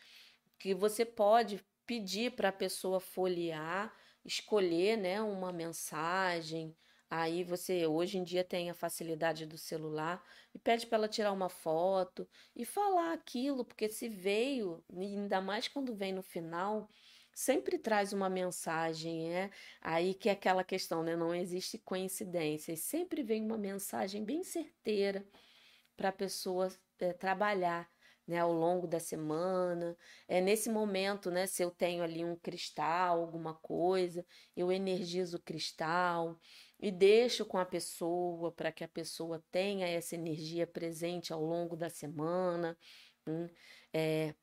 que você pode pedir para a pessoa folhear, escolher, né, uma mensagem, Aí você hoje em dia tem a facilidade do celular e pede para ela tirar uma foto e falar aquilo, porque se veio, ainda mais quando vem no final, sempre traz uma mensagem, é aí que é aquela questão, né? Não existe coincidência, sempre vem uma mensagem bem certeira para a pessoa é, trabalhar. Né, ao longo da semana, é nesse momento, né, se eu tenho ali um cristal, alguma coisa, eu energizo o cristal, e deixo com a pessoa para que a pessoa tenha essa energia presente ao longo da semana. Hum, é,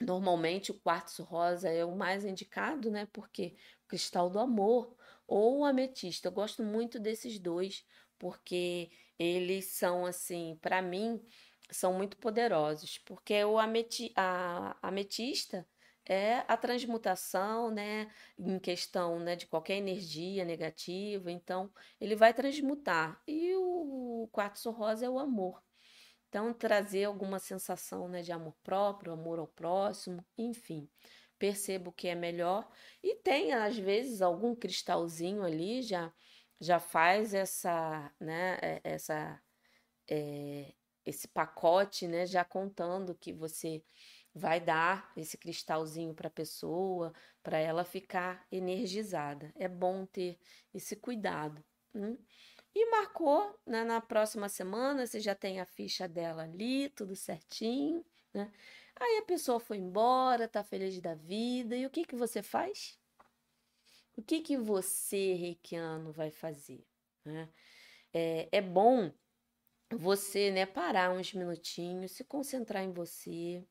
normalmente o quartzo rosa é o mais indicado, né? Porque o cristal do amor ou o ametista. Eu gosto muito desses dois porque eles são assim, para mim, são muito poderosos. Porque o ameti a ametista é a transmutação, né, em questão, né, de qualquer energia negativa, então ele vai transmutar. E o quartzo rosa é o amor. Então trazer alguma sensação, né, de amor próprio, amor ao próximo, enfim. Percebo que é melhor e tem às vezes algum cristalzinho ali já já faz essa, né, é, essa é, esse pacote, né, já contando que você vai dar esse cristalzinho para a pessoa, para ela ficar energizada. É bom ter esse cuidado. Hein? E marcou né, na próxima semana, você já tem a ficha dela ali, tudo certinho. Né? Aí a pessoa foi embora, tá feliz da vida. E o que, que você faz? O que, que você, reikiano, vai fazer? Né? É, é bom você né, parar uns minutinhos, se concentrar em você,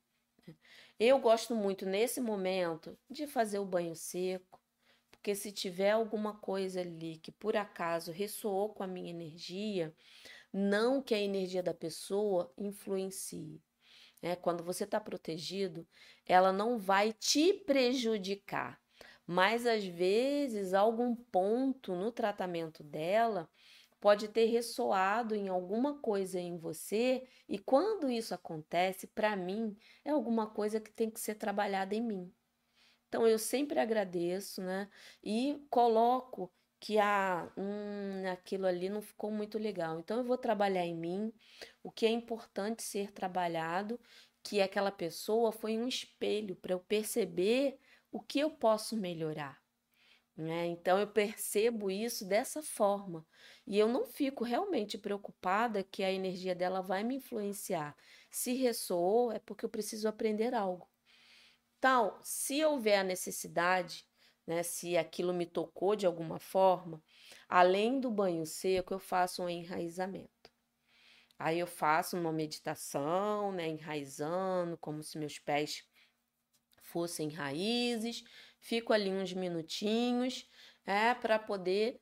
eu gosto muito nesse momento de fazer o banho seco, porque se tiver alguma coisa ali que por acaso ressoou com a minha energia, não que a energia da pessoa influencie. É, quando você está protegido, ela não vai te prejudicar, mas às vezes algum ponto no tratamento dela pode ter ressoado em alguma coisa em você, e quando isso acontece, para mim, é alguma coisa que tem que ser trabalhada em mim. Então eu sempre agradeço, né? E coloco que ah, hum, aquilo ali não ficou muito legal. Então eu vou trabalhar em mim. O que é importante ser trabalhado, que aquela pessoa foi um espelho para eu perceber o que eu posso melhorar. Né? Então eu percebo isso dessa forma. E eu não fico realmente preocupada que a energia dela vai me influenciar. Se ressoou, é porque eu preciso aprender algo. Então, se houver a necessidade, né, se aquilo me tocou de alguma forma, além do banho seco, eu faço um enraizamento. Aí eu faço uma meditação, né, enraizando, como se meus pés fossem raízes, fico ali uns minutinhos, é, para poder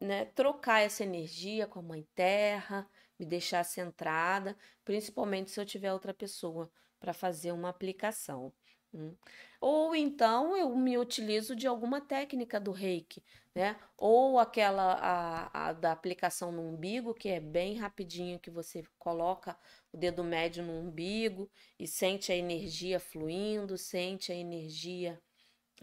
né, trocar essa energia com a Mãe Terra, me deixar centrada, principalmente se eu tiver outra pessoa para fazer uma aplicação. Hum. Ou então eu me utilizo de alguma técnica do reiki, né? Ou aquela a, a da aplicação no umbigo, que é bem rapidinho, que você coloca o dedo médio no umbigo e sente a energia fluindo, sente a energia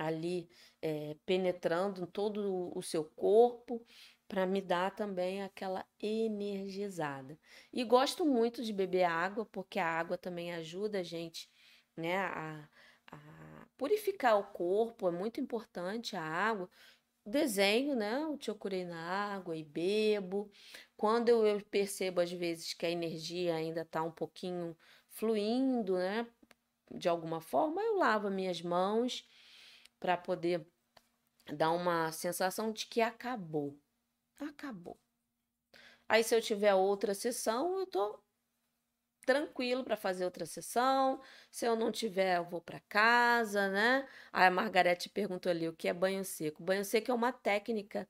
ali é, penetrando em todo o seu corpo para me dar também aquela energizada. E gosto muito de beber água, porque a água também ajuda a gente né, a, a purificar o corpo, é muito importante a água. Desenho, né? O curei na água e bebo. Quando eu percebo às vezes que a energia ainda está um pouquinho fluindo, né? De alguma forma, eu lavo minhas mãos para poder dar uma sensação de que acabou. Acabou. Aí, se eu tiver outra sessão, eu tô tranquilo para fazer outra sessão. Se eu não tiver, eu vou para casa, né? Aí a Margarete perguntou ali o que é banho seco. Banho seco é uma técnica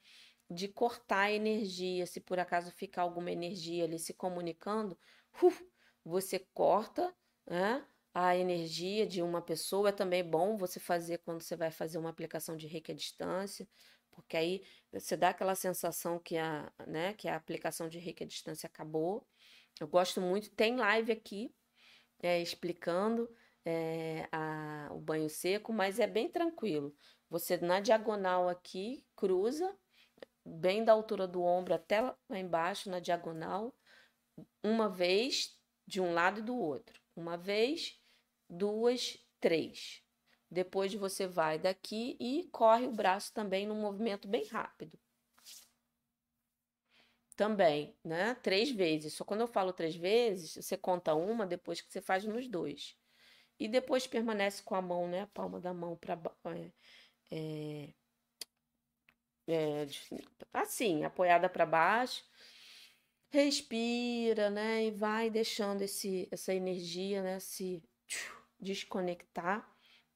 de cortar a energia. Se por acaso ficar alguma energia ali se comunicando, uf, você corta, né? A energia de uma pessoa. É também bom você fazer quando você vai fazer uma aplicação de reiki à distância, porque aí você dá aquela sensação que a, né, que a aplicação de reiki à distância acabou. Eu gosto muito, tem live aqui é, explicando é, a, o banho seco, mas é bem tranquilo. Você na diagonal aqui cruza, bem da altura do ombro até lá embaixo, na diagonal, uma vez de um lado e do outro. Uma vez duas, três. Depois você vai daqui e corre o braço também num movimento bem rápido. Também, né? Três vezes. Só quando eu falo três vezes, você conta uma depois que você faz nos dois. E depois permanece com a mão, né? A palma da mão para é, é, é, assim, apoiada para baixo. Respira, né? E vai deixando esse, essa energia, né? Se desconectar,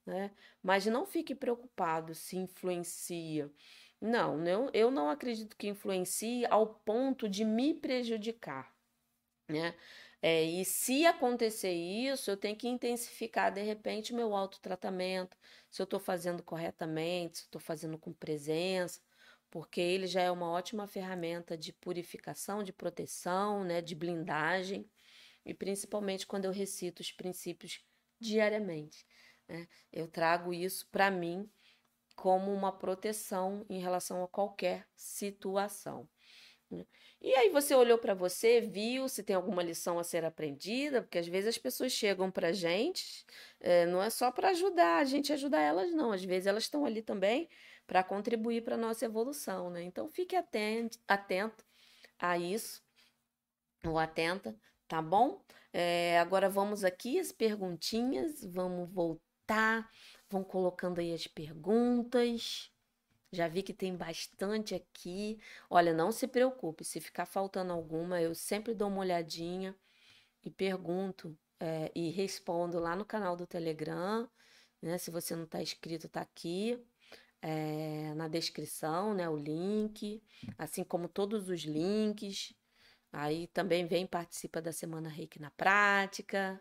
né? Mas não fique preocupado se influencia. Não, eu, eu não acredito que influencie ao ponto de me prejudicar, né? É, e se acontecer isso, eu tenho que intensificar de repente meu autotratamento, se eu estou fazendo corretamente, se estou fazendo com presença, porque ele já é uma ótima ferramenta de purificação, de proteção, né, de blindagem, e principalmente quando eu recito os princípios diariamente. Né? Eu trago isso para mim como uma proteção em relação a qualquer situação. Né? E aí você olhou para você, viu se tem alguma lição a ser aprendida, porque às vezes as pessoas chegam para gente, é, não é só para ajudar a gente ajudar elas, não. Às vezes elas estão ali também para contribuir para nossa evolução, né? Então fique atento, atento a isso, ou atenta, tá bom? É, agora vamos aqui as perguntinhas, vamos voltar, vão colocando aí as perguntas. Já vi que tem bastante aqui. Olha, não se preocupe, se ficar faltando alguma, eu sempre dou uma olhadinha e pergunto é, e respondo lá no canal do Telegram. Né? Se você não está inscrito, está aqui. É, na descrição, né, o link, assim como todos os links Aí também vem participa da Semana Reiki na Prática.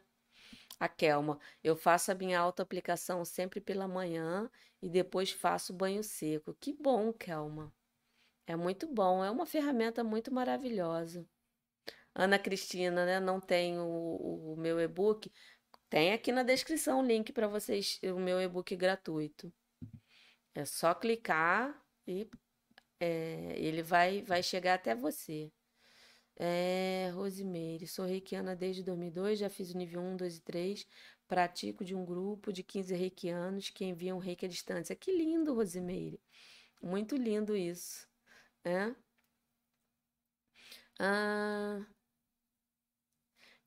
A Kelma, eu faço a minha auto-aplicação sempre pela manhã e depois faço banho seco. Que bom, Kelma. É muito bom, é uma ferramenta muito maravilhosa. Ana Cristina, né? Não tem o, o meu e-book. Tem aqui na descrição o link para vocês, o meu e-book gratuito. É só clicar e é, ele vai, vai chegar até você. É, Rosimeire, sou reikiana desde 2002, já fiz o nível 1, 2 e 3. Pratico de um grupo de 15 reikianos que enviam reiki à distância. Que lindo, Rosimeire. Muito lindo isso. É? Ah,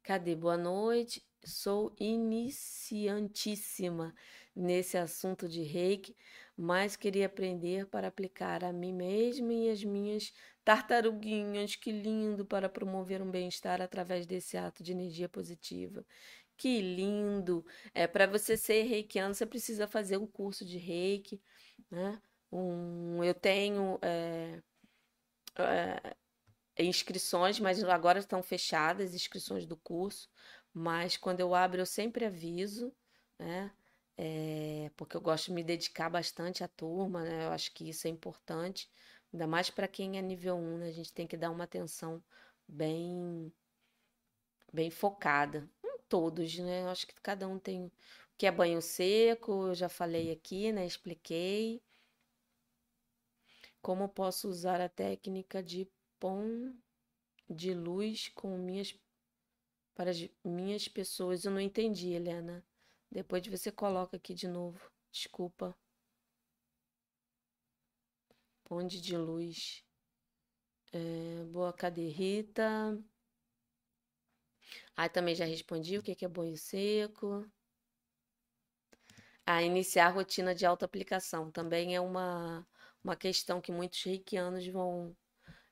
cadê? Boa noite. Sou iniciantíssima nesse assunto de reiki, mas queria aprender para aplicar a mim mesma e as minhas Tartaruguinhas, que lindo para promover um bem-estar através desse ato de energia positiva. Que lindo! É, para você ser reikiano, você precisa fazer um curso de reiki, né? Um, eu tenho é, é, inscrições, mas agora estão fechadas inscrições do curso. Mas quando eu abro, eu sempre aviso, né? É, porque eu gosto de me dedicar bastante à turma, né? Eu acho que isso é importante, ainda mais para quem é nível 1, né? A gente tem que dar uma atenção bem bem focada. Em todos, né? Eu acho que cada um tem o que é banho seco, eu já falei aqui, né? Expliquei. Como posso usar a técnica de pom de luz com minhas para as minhas pessoas? Eu não entendi, Helena. Depois você coloca aqui de novo. Desculpa. Ponte de luz. É, boa, cadê Rita? Ah, também já respondi o que é banho seco. Ah, iniciar a rotina de autoaplicação. Também é uma, uma questão que muitos reikianos vão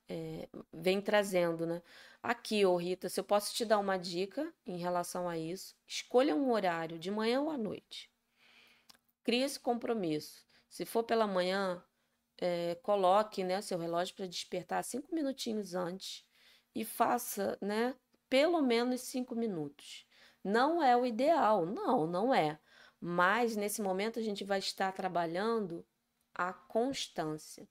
é, vem trazendo, né? Aqui, ô Rita, se eu posso te dar uma dica em relação a isso, escolha um horário, de manhã ou à noite. Crie esse compromisso. Se for pela manhã, é, coloque né, seu relógio para despertar cinco minutinhos antes e faça, né, pelo menos cinco minutos. Não é o ideal, não, não é. Mas nesse momento a gente vai estar trabalhando a constância.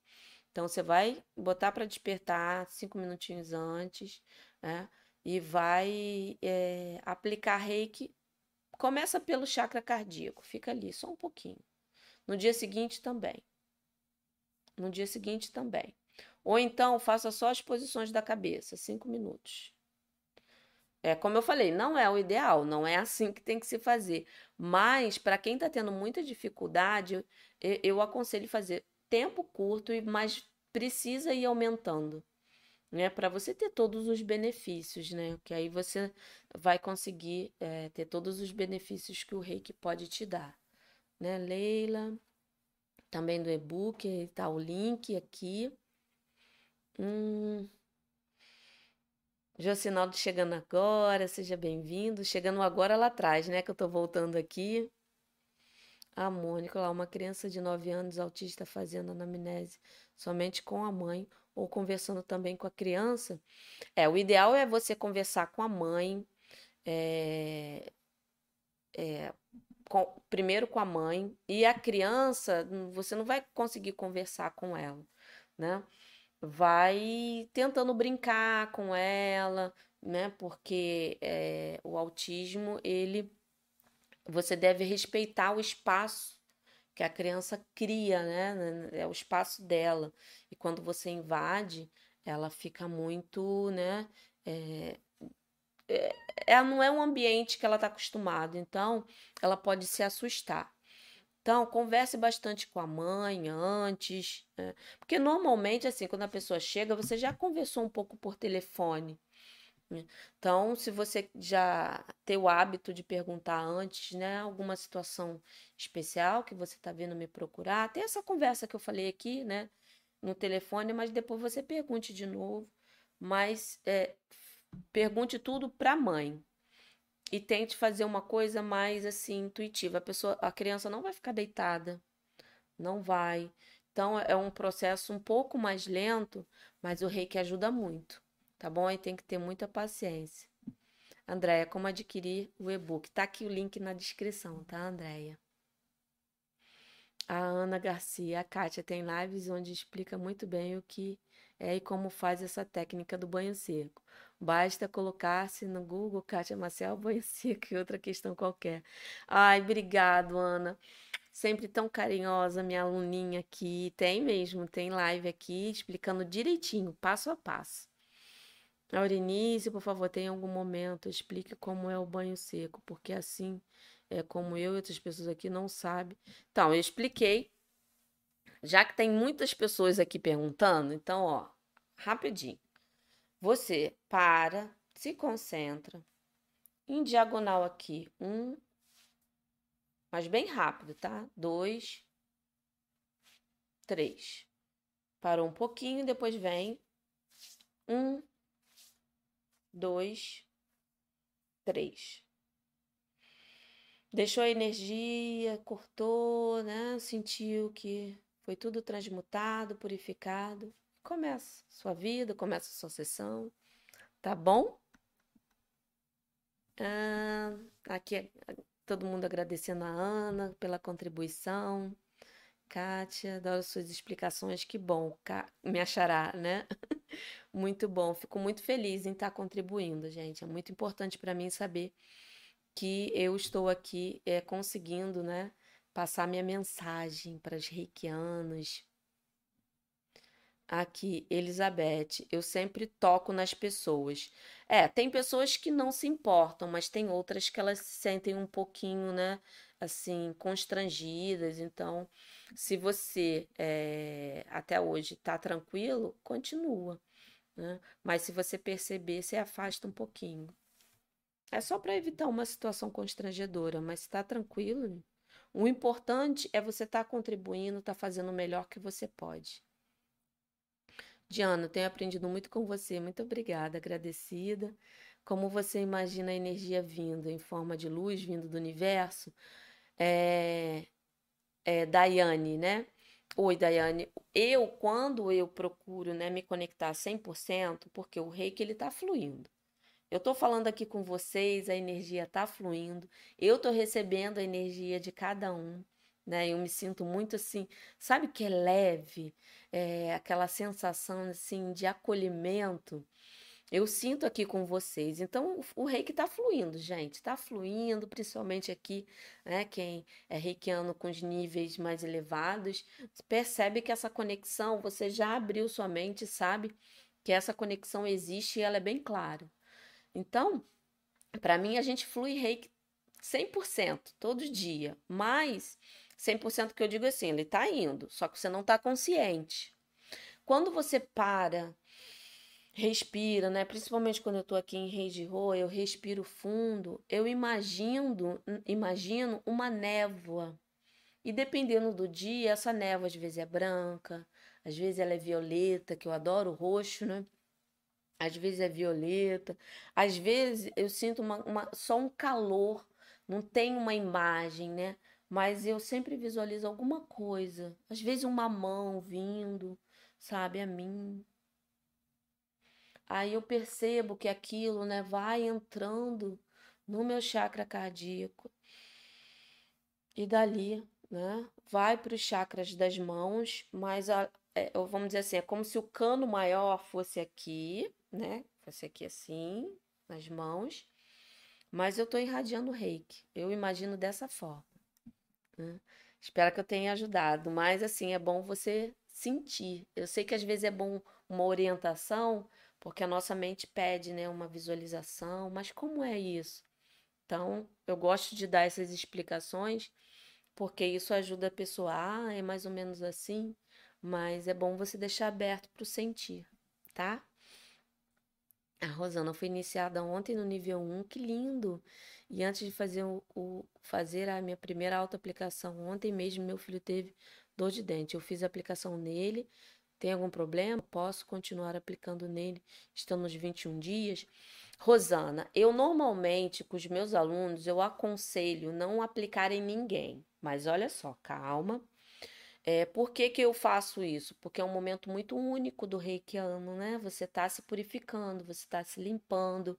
Então, você vai botar para despertar cinco minutinhos antes, né? E vai é, aplicar reiki. Começa pelo chakra cardíaco, fica ali só um pouquinho. No dia seguinte também. No dia seguinte também. Ou então faça só as posições da cabeça, cinco minutos. É como eu falei, não é o ideal, não é assim que tem que se fazer. Mas para quem está tendo muita dificuldade, eu, eu aconselho fazer tempo curto, e mas precisa ir aumentando, né? Para você ter todos os benefícios, né? Que aí você vai conseguir é, ter todos os benefícios que o reiki pode te dar, né? Leila, também do e-book, tá o link aqui. Hum. Jocinaldo chegando agora, seja bem-vindo. Chegando agora lá atrás, né? Que eu tô voltando aqui. A Mônica, lá, uma criança de 9 anos autista fazendo anamnese somente com a mãe ou conversando também com a criança. É, o ideal é você conversar com a mãe, é, é, com, primeiro com a mãe, e a criança, você não vai conseguir conversar com ela, né? Vai tentando brincar com ela, né? Porque é, o autismo, ele você deve respeitar o espaço que a criança cria, né? É o espaço dela. E quando você invade, ela fica muito, né? É, é, não é um ambiente que ela está acostumada, então ela pode se assustar. Então, converse bastante com a mãe antes, né? porque normalmente, assim, quando a pessoa chega, você já conversou um pouco por telefone. Então, se você já tem o hábito de perguntar antes, né, alguma situação especial que você está vindo me procurar, tem essa conversa que eu falei aqui, né, no telefone, mas depois você pergunte de novo, mas é, pergunte tudo para a mãe e tente fazer uma coisa mais assim intuitiva. A pessoa, a criança não vai ficar deitada, não vai. Então é um processo um pouco mais lento, mas o reiki ajuda muito tá bom? Aí tem que ter muita paciência. Andréia, como adquirir o e-book? Tá aqui o link na descrição, tá, Andréia? A Ana Garcia, a Kátia tem lives onde explica muito bem o que é e como faz essa técnica do banho seco. Basta colocar-se no Google Kátia Marcel banho seco e outra questão qualquer. Ai, obrigado, Ana. Sempre tão carinhosa, minha aluninha aqui. Tem mesmo, tem live aqui explicando direitinho, passo a passo. Aurinice, por favor, tem algum momento, explique como é o banho seco, porque assim é como eu e outras pessoas aqui não sabem. Então, eu expliquei. Já que tem muitas pessoas aqui perguntando, então, ó, rapidinho. Você para, se concentra. Em diagonal aqui, um, mas bem rápido, tá? Dois, três. Parou um pouquinho, depois vem um, dois, três. Deixou a energia, cortou, né? Sentiu que foi tudo transmutado, purificado. Começa sua vida, começa sua sessão, tá bom? Ah, aqui todo mundo agradecendo a Ana pela contribuição. Kátia, adoro suas explicações, que bom, me achará, né? Muito bom, fico muito feliz em estar contribuindo, gente. É muito importante para mim saber que eu estou aqui é, conseguindo, né, passar minha mensagem para os reikianos. Aqui, Elizabeth, eu sempre toco nas pessoas. É, tem pessoas que não se importam, mas tem outras que elas se sentem um pouquinho, né, assim, constrangidas. Então, se você é, até hoje está tranquilo, continua. Né? Mas se você perceber, você afasta um pouquinho. É só para evitar uma situação constrangedora, mas está tranquilo. O importante é você estar tá contribuindo, estar tá fazendo o melhor que você pode. Diana, tenho aprendido muito com você. Muito obrigada, agradecida. Como você imagina a energia vindo em forma de luz, vindo do universo? É, é, Daiane, né? Oi, Daiane. Eu, quando eu procuro né, me conectar 100%, porque o reiki ele está fluindo. Eu estou falando aqui com vocês, a energia está fluindo, eu estou recebendo a energia de cada um, né? Eu me sinto muito assim, sabe que é leve, é, aquela sensação assim de acolhimento. Eu sinto aqui com vocês. Então, o reiki está fluindo, gente. Está fluindo, principalmente aqui, né? Quem é reikiano com os níveis mais elevados, percebe que essa conexão, você já abriu sua mente, sabe que essa conexão existe e ela é bem clara. Então, para mim, a gente flui reiki 100% todo dia, mas 100% que eu digo assim, ele está indo, só que você não está consciente. Quando você para, respira, né? Principalmente quando eu estou aqui em Rei de Rua, eu respiro fundo, eu imagino, imagino uma névoa. E dependendo do dia, essa névoa às vezes é branca, às vezes ela é violeta, que eu adoro roxo, né? às vezes é violeta, às vezes eu sinto uma, uma, só um calor, não tem uma imagem, né? Mas eu sempre visualizo alguma coisa, às vezes uma mão vindo, sabe, a mim. Aí eu percebo que aquilo, né, vai entrando no meu chakra cardíaco. E dali, né, vai para os chakras das mãos, mas a, é, vamos dizer assim, é como se o cano maior fosse aqui, né? Fosse aqui assim, nas mãos. Mas eu estou irradiando o reiki. Eu imagino dessa forma. Né? Espero que eu tenha ajudado. Mas, assim, é bom você sentir. Eu sei que às vezes é bom uma orientação, porque a nossa mente pede né, uma visualização. Mas como é isso? Então, eu gosto de dar essas explicações, porque isso ajuda a pessoa. Ah, é mais ou menos assim. Mas é bom você deixar aberto para o sentir, tá? A Rosana foi iniciada ontem no nível 1, que lindo! E antes de fazer, o, o fazer a minha primeira auto-aplicação, ontem mesmo meu filho teve dor de dente. Eu fiz a aplicação nele. Tem algum problema? Posso continuar aplicando nele? Estamos nos 21 dias. Rosana, eu normalmente com os meus alunos eu aconselho não aplicar em ninguém. Mas olha só, calma é, por que, que eu faço isso? Porque é um momento muito único do reikiano, né? Você está se purificando, você está se limpando.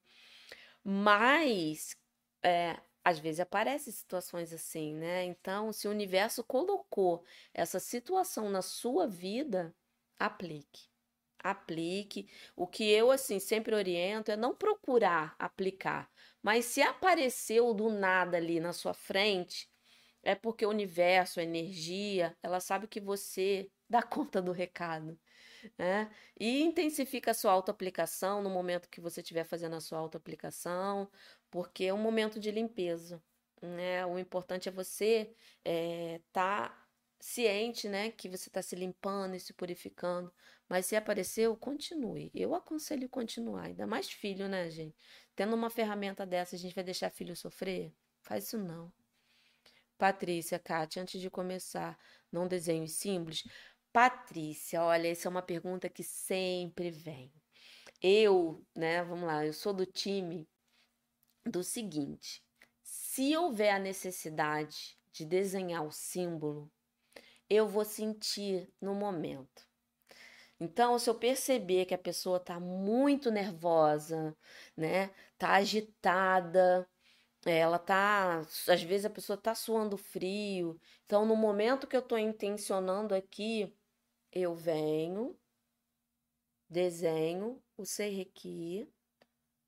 Mas, é, às vezes aparecem situações assim, né? Então, se o universo colocou essa situação na sua vida, aplique. Aplique. O que eu, assim, sempre oriento é não procurar aplicar. Mas se apareceu do nada ali na sua frente, é porque o universo, a energia, ela sabe que você dá conta do recado. Né? E intensifica a sua autoaplicação no momento que você estiver fazendo a sua autoaplicação, porque é um momento de limpeza. Né? O importante é você estar é, tá ciente né, que você está se limpando e se purificando. Mas se apareceu, continue. Eu aconselho continuar, ainda mais filho, né, gente? Tendo uma ferramenta dessa, a gente vai deixar filho sofrer? Faz isso não. Patrícia, Kátia, antes de começar, não desenho símbolos? Patrícia, olha, essa é uma pergunta que sempre vem. Eu, né, vamos lá, eu sou do time do seguinte: se houver a necessidade de desenhar o símbolo, eu vou sentir no momento. Então, se eu perceber que a pessoa está muito nervosa, né, está agitada, É, ela tá, às vezes a pessoa tá suando frio. Então, no momento que eu tô intencionando aqui, eu venho, desenho o Seireki,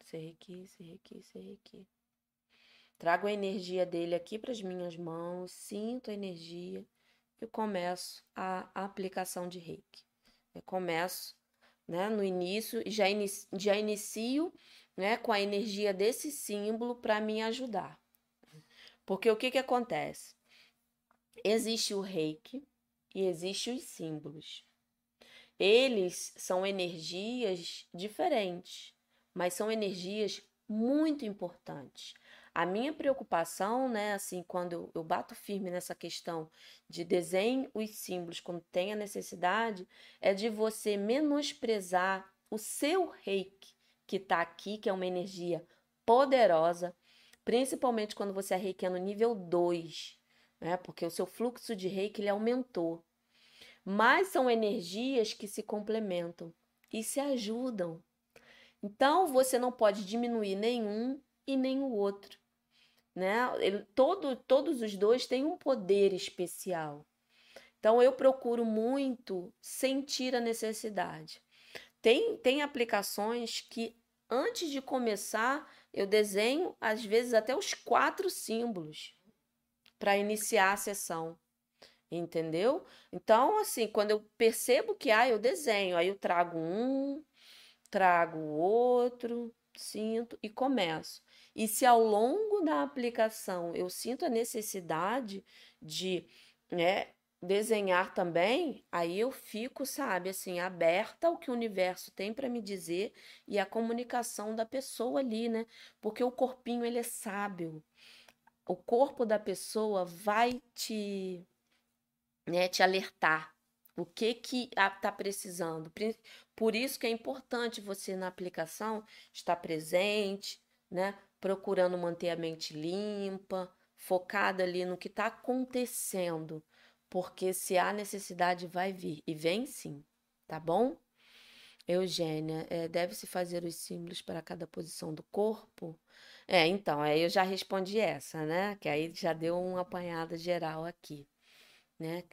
Seireki, Seireki, Seireki. Trago a energia dele aqui para as minhas mãos, sinto a energia e começo a aplicação de reiki. Eu começo né, no início já, inicio, já inicio né, com a energia desse símbolo para me ajudar. Porque o que, que acontece? Existe o reiki e existe os símbolos. Eles são energias diferentes, mas são energias muito importantes. A minha preocupação, né, assim, quando eu, bato firme nessa questão de desenho os símbolos quando tem a necessidade, é de você menosprezar o seu reiki que está aqui, que é uma energia poderosa, principalmente quando você é reiki no nível 2, né? Porque o seu fluxo de reiki ele aumentou. Mas são energias que se complementam e se ajudam. Então você não pode diminuir nenhum e nem o outro né? Ele, todo, todos os dois têm um poder especial. Então eu procuro muito sentir a necessidade. Tem, tem aplicações que antes de começar eu desenho às vezes até os quatro símbolos para iniciar a sessão. Entendeu? Então, assim, quando eu percebo que ah, eu desenho, aí eu trago um, trago o outro, sinto e começo. E se ao longo da aplicação eu sinto a necessidade de né, desenhar também, aí eu fico, sabe, assim, aberta ao que o universo tem para me dizer e a comunicação da pessoa ali, né? Porque o corpinho ele é sábio. O corpo da pessoa vai te, né, te alertar o que que está precisando. Por isso que é importante você na aplicação estar presente, né? Procurando manter a mente limpa, focada ali no que está acontecendo, porque se há necessidade, vai vir, e vem sim, tá bom? Eugênia, é, deve-se fazer os símbolos para cada posição do corpo? É, então, aí eu já respondi essa, né? Que aí já deu uma apanhada geral aqui, né?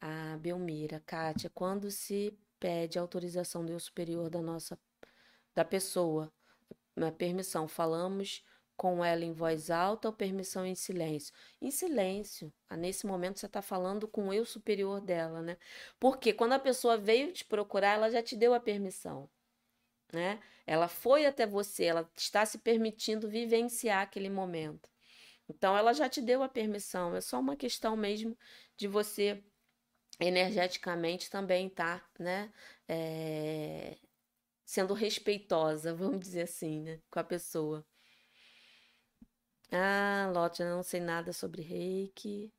A Belmira, Kátia, quando se pede autorização do superior da nossa, da pessoa, permissão, falamos com ela em voz alta ou permissão em silêncio? Em silêncio. Ah, nesse momento você está falando com o eu superior dela, né? Porque quando a pessoa veio te procurar, ela já te deu a permissão, né? Ela foi até você, ela está se permitindo vivenciar aquele momento. Então ela já te deu a permissão. É só uma questão mesmo de você energeticamente também tá, né? É... Sendo respeitosa, vamos dizer assim, né? Com a pessoa. Ah, Lotte, eu não sei nada sobre reiki.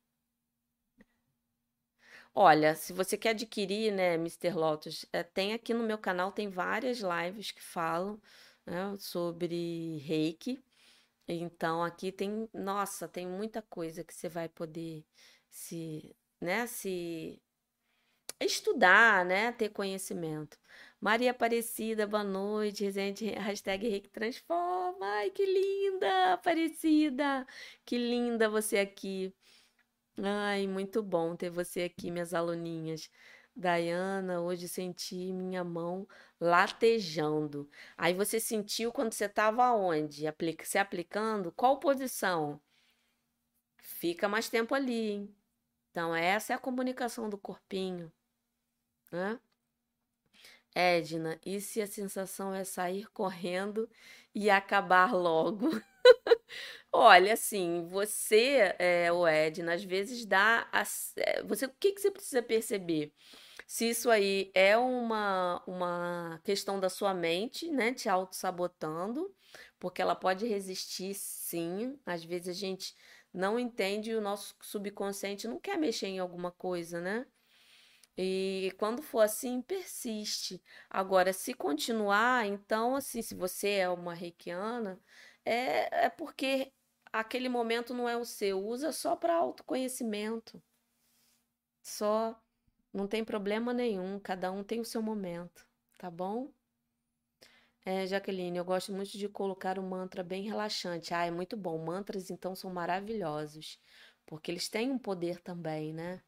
Olha, se você quer adquirir, né, Mr. Lotus, é, tem aqui no meu canal, tem várias lives que falam, né, sobre reiki. Então, aqui tem, nossa, tem muita coisa que você vai poder se, né, se estudar, né, ter conhecimento. Maria Aparecida, boa noite. Resente, hashtag Reiki Transforma. Ai, que linda, Aparecida. Que linda você aqui. Ai, muito bom ter você aqui, minhas aluninhas. Dayana, hoje senti minha mão latejando. Aí você sentiu quando você estava onde? Aplica, se aplicando? Qual posição? Fica mais tempo ali, hein? Então, essa é a comunicação do corpinho. Né? Edna, e se a sensação é sair correndo e acabar logo? Olha, assim, você, é, o Edna, às vezes dá. A, é, você, o que, que você precisa perceber? Se isso aí é uma, uma questão da sua mente, né, te auto-sabotando, porque ela pode resistir sim. Às vezes a gente não entende e o nosso subconsciente não quer mexer em alguma coisa, né? E quando for assim, persiste. Agora, se continuar, então, assim, se você é uma reikiana, é, é porque aquele momento não é o seu. Usa só para autoconhecimento. Só. Não tem problema nenhum. Cada um tem o seu momento. Tá bom? É, Jaqueline, eu gosto muito de colocar um mantra bem relaxante. Ah, é muito bom. Mantras, então, são maravilhosos, porque eles têm um poder também, né?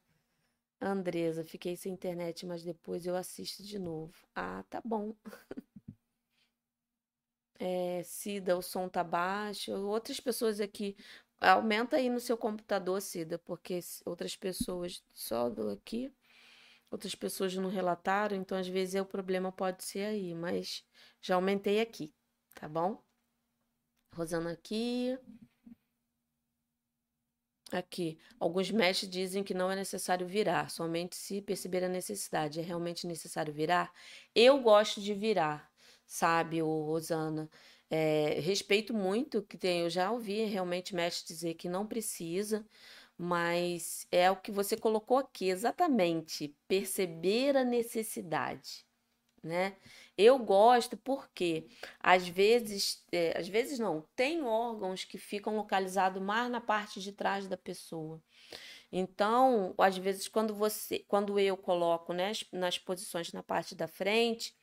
Andresa, fiquei sem internet, mas depois eu assisto de novo. Ah, tá bom. É, Cida, o som tá baixo. Outras pessoas aqui. Aumenta aí no seu computador, Cida, porque outras pessoas só do aqui, outras pessoas não relataram, então às vezes é o problema pode ser aí, mas já aumentei aqui, tá bom? Rosana aqui. Aqui, alguns mestres dizem que não é necessário virar, somente se perceber a necessidade. É realmente necessário virar? Eu gosto de virar, sabe, ô, Rosana? É, respeito muito que tem, eu já ouvi realmente mestre dizer que não precisa, mas é o que você colocou aqui, exatamente, perceber a necessidade, né? Eu gosto porque às vezes, é, às vezes não, tem órgãos que ficam localizados mais na parte de trás da pessoa. Então, às vezes, quando você, quando eu coloco né, nas posições na parte da frente,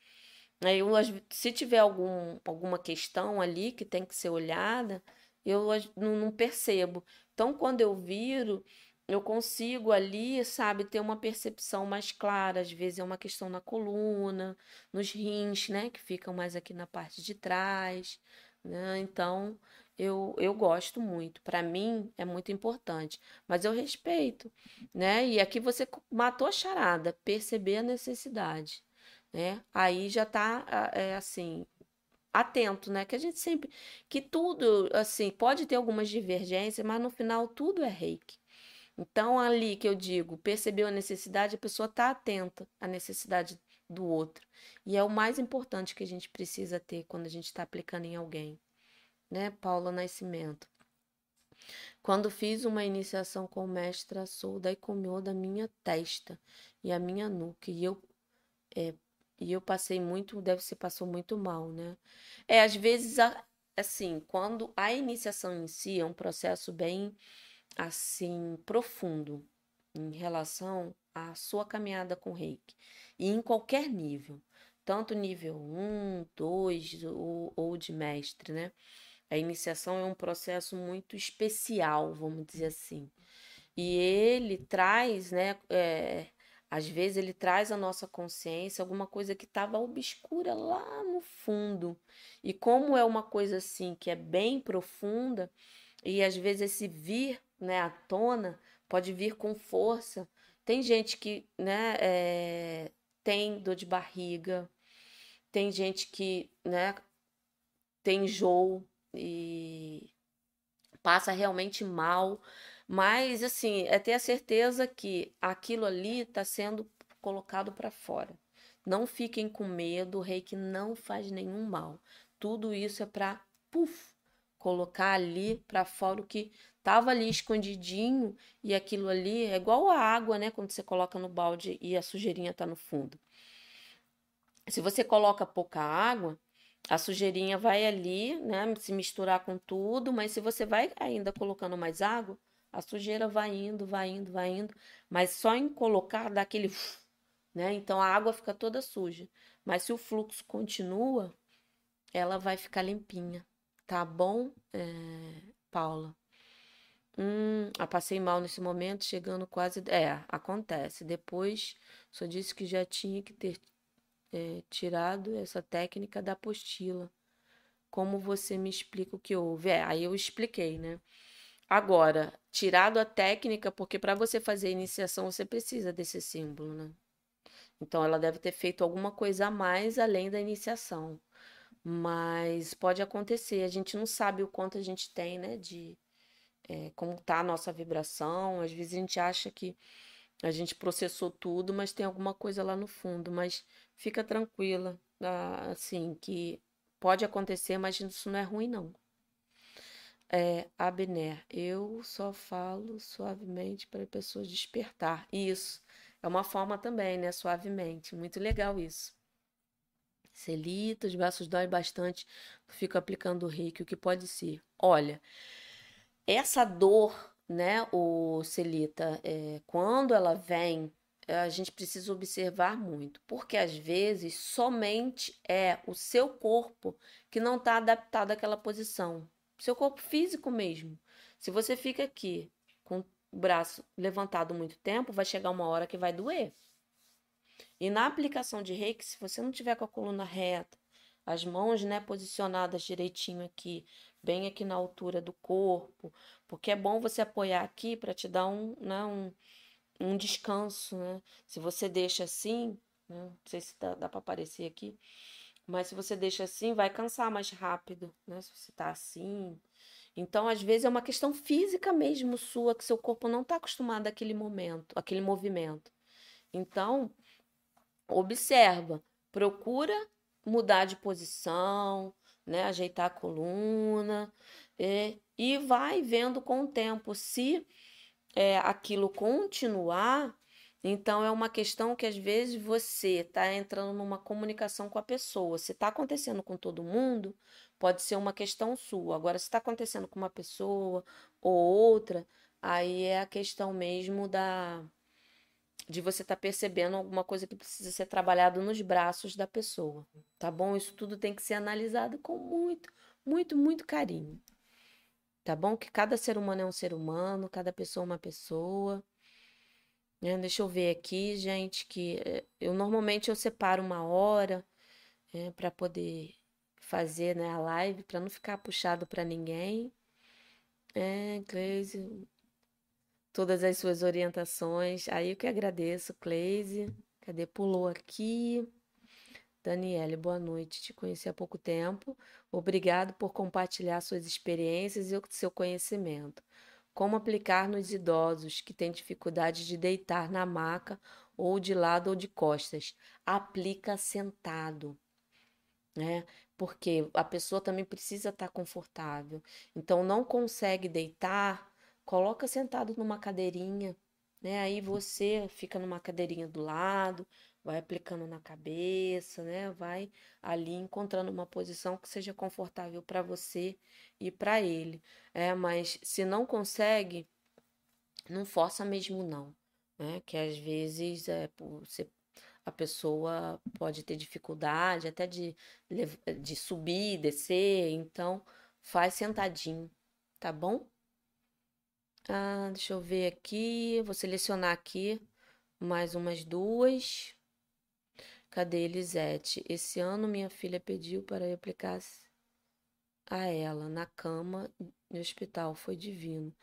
aí eu, se tiver algum, alguma questão ali que tem que ser olhada, eu não percebo. Então, quando eu viro, eu consigo ali, sabe, ter uma percepção mais clara. Às vezes é uma questão na coluna, nos rins, né, que ficam mais aqui na parte de trás, né? Então, eu, eu gosto muito. Para mim é muito importante, mas eu respeito, né? E aqui você matou a charada, perceber a necessidade, né? Aí já tá é, assim atento, né? Que a gente sempre que tudo assim pode ter algumas divergências, mas no final tudo é reiki. Então, ali que eu digo, percebeu a necessidade, a pessoa está atenta à necessidade do outro. E é o mais importante que a gente precisa ter quando a gente está aplicando em alguém. Né, Paula Nascimento? Quando fiz uma iniciação com o mestre daí comeu da minha testa e a minha nuca. E eu, é, e eu passei muito, deve ser, passou muito mal, né? É, às vezes, assim, quando a iniciação em si é um processo bem assim profundo em relação à sua caminhada com reiki e em qualquer nível, tanto nível 1, 2 ou, ou de mestre, né? A iniciação é um processo muito especial, vamos dizer assim. E ele traz, né? É, às vezes ele traz à nossa consciência alguma coisa que estava obscura lá no fundo. E como é uma coisa assim que é bem profunda, e às vezes esse vir né, à tona pode vir com força. Tem gente que né, é, tem dor de barriga, tem gente que né, tem enjoo e passa realmente mal, mas assim, é ter a certeza que aquilo ali está sendo colocado para fora. Não fiquem com medo, o reiki não faz nenhum mal. Tudo isso é para, colocar ali para fora o que estava ali escondidinho e aquilo ali é igual a água, né? Quando você coloca no balde e a sujeirinha está no fundo. Se você coloca pouca água, a sujeirinha vai ali, né? Se misturar com tudo, mas se você vai ainda colocando mais água, a sujeira vai indo, vai indo, vai indo, mas só em colocar dá aquele, né? Então a água fica toda suja. Mas se o fluxo continua, ela vai ficar limpinha. Tá bom, é, Paula? Hum, ah, passei mal nesse momento, chegando quase. É, acontece. Depois, só disse que já tinha que ter é, tirado essa técnica da apostila. Como você me explica o que houve? É, aí eu expliquei, né? Agora, tirado a técnica, porque para você fazer a iniciação você precisa desse símbolo, né? Então ela deve ter feito alguma coisa a mais além da iniciação. Mas pode acontecer, a gente não sabe o quanto a gente tem, né, de é, como tá a nossa vibração. Às vezes a gente acha que a gente processou tudo, mas tem alguma coisa lá no fundo. Mas fica tranquila, ah, assim, que pode acontecer, mas isso não é ruim, não. É, Abner, eu só falo suavemente para pessoas despertar. Isso é uma forma também, né? Suavemente. Muito legal isso. Celita, os braços doem bastante, fico aplicando o reiki, o que pode ser? Olha, essa dor, né, o Celita, é, quando ela vem, a gente precisa observar muito, porque às vezes somente é o seu corpo que não está adaptado àquela posição, seu corpo físico mesmo. Se você fica aqui com o braço levantado muito tempo, vai chegar uma hora que vai doer. E na aplicação de reiki, se você não tiver com a coluna reta, as mãos né, posicionadas direitinho aqui, bem aqui na altura do corpo, porque é bom você apoiar aqui para te dar um, né, um, um descanso, né? Se você deixa assim, né, não sei se dá, dá para aparecer aqui, mas se você deixa assim, vai cansar mais rápido, né? Se você tá assim. Então, às vezes, é uma questão física mesmo sua, que seu corpo não está acostumado àquele momento, aquele movimento. Então, observa, procura mudar de posição, né? Ajeitar a coluna é, e vai vendo com o tempo se é, aquilo continuar. Então é uma questão que às vezes você está entrando numa comunicação com a pessoa. Se está acontecendo com todo mundo, pode ser uma questão sua. Agora, se está acontecendo com uma pessoa ou outra, aí é a questão mesmo da de você estar tá percebendo alguma coisa que precisa ser trabalhado nos braços da pessoa, tá bom? Isso tudo tem que ser analisado com muito, muito, muito carinho. Tá bom? Que cada ser humano é um ser humano, cada pessoa é uma pessoa. Né? Deixa eu ver aqui, gente, que eh, eu normalmente eu separo uma hora é, para poder fazer né, a live, para não ficar puxado para ninguém. É, Cleise, todas as suas orientações. Aí eu que agradeço, Cleise. Cadê? Pulou aqui. Daniele, boa noite. Te conheci há pouco tempo. Obrigado por compartilhar suas experiências e o seu conhecimento. Como aplicar nos idosos que têm dificuldade de deitar na maca ou de lado ou de costas? Aplica sentado. Né? Porque a pessoa também precisa estar confortável. Então, não consegue deitar, coloca sentado numa cadeirinha, né? Aí você fica numa cadeirinha do lado, vai aplicando na cabeça, né? Vai ali encontrando uma posição que seja confortável para você e para ele. É, mas se não consegue, não força mesmo não, né? Que às vezes é, você a pessoa pode ter dificuldade até de, de subir, descer, então faz sentadinho, tá bom? Ah, deixa eu ver aqui. Vou selecionar aqui mais umas duas. Cadê Elisete? Esse ano minha filha pediu para eu aplicar a ela na cama no hospital. Foi divino.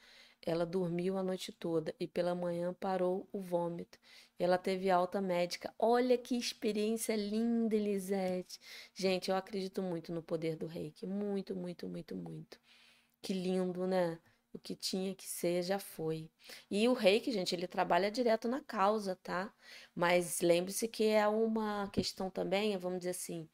Ela dormiu a noite toda e pela manhã parou o vômito. Ela teve alta médica. Olha que experiência linda, Elisete. Gente, eu acredito muito no poder do reiki. Muito, muito, muito, muito. Que lindo, né? O que tinha que ser já foi. E o reiki, gente, ele trabalha direto na causa, tá? Mas lembre-se que é uma questão também, vamos dizer assim,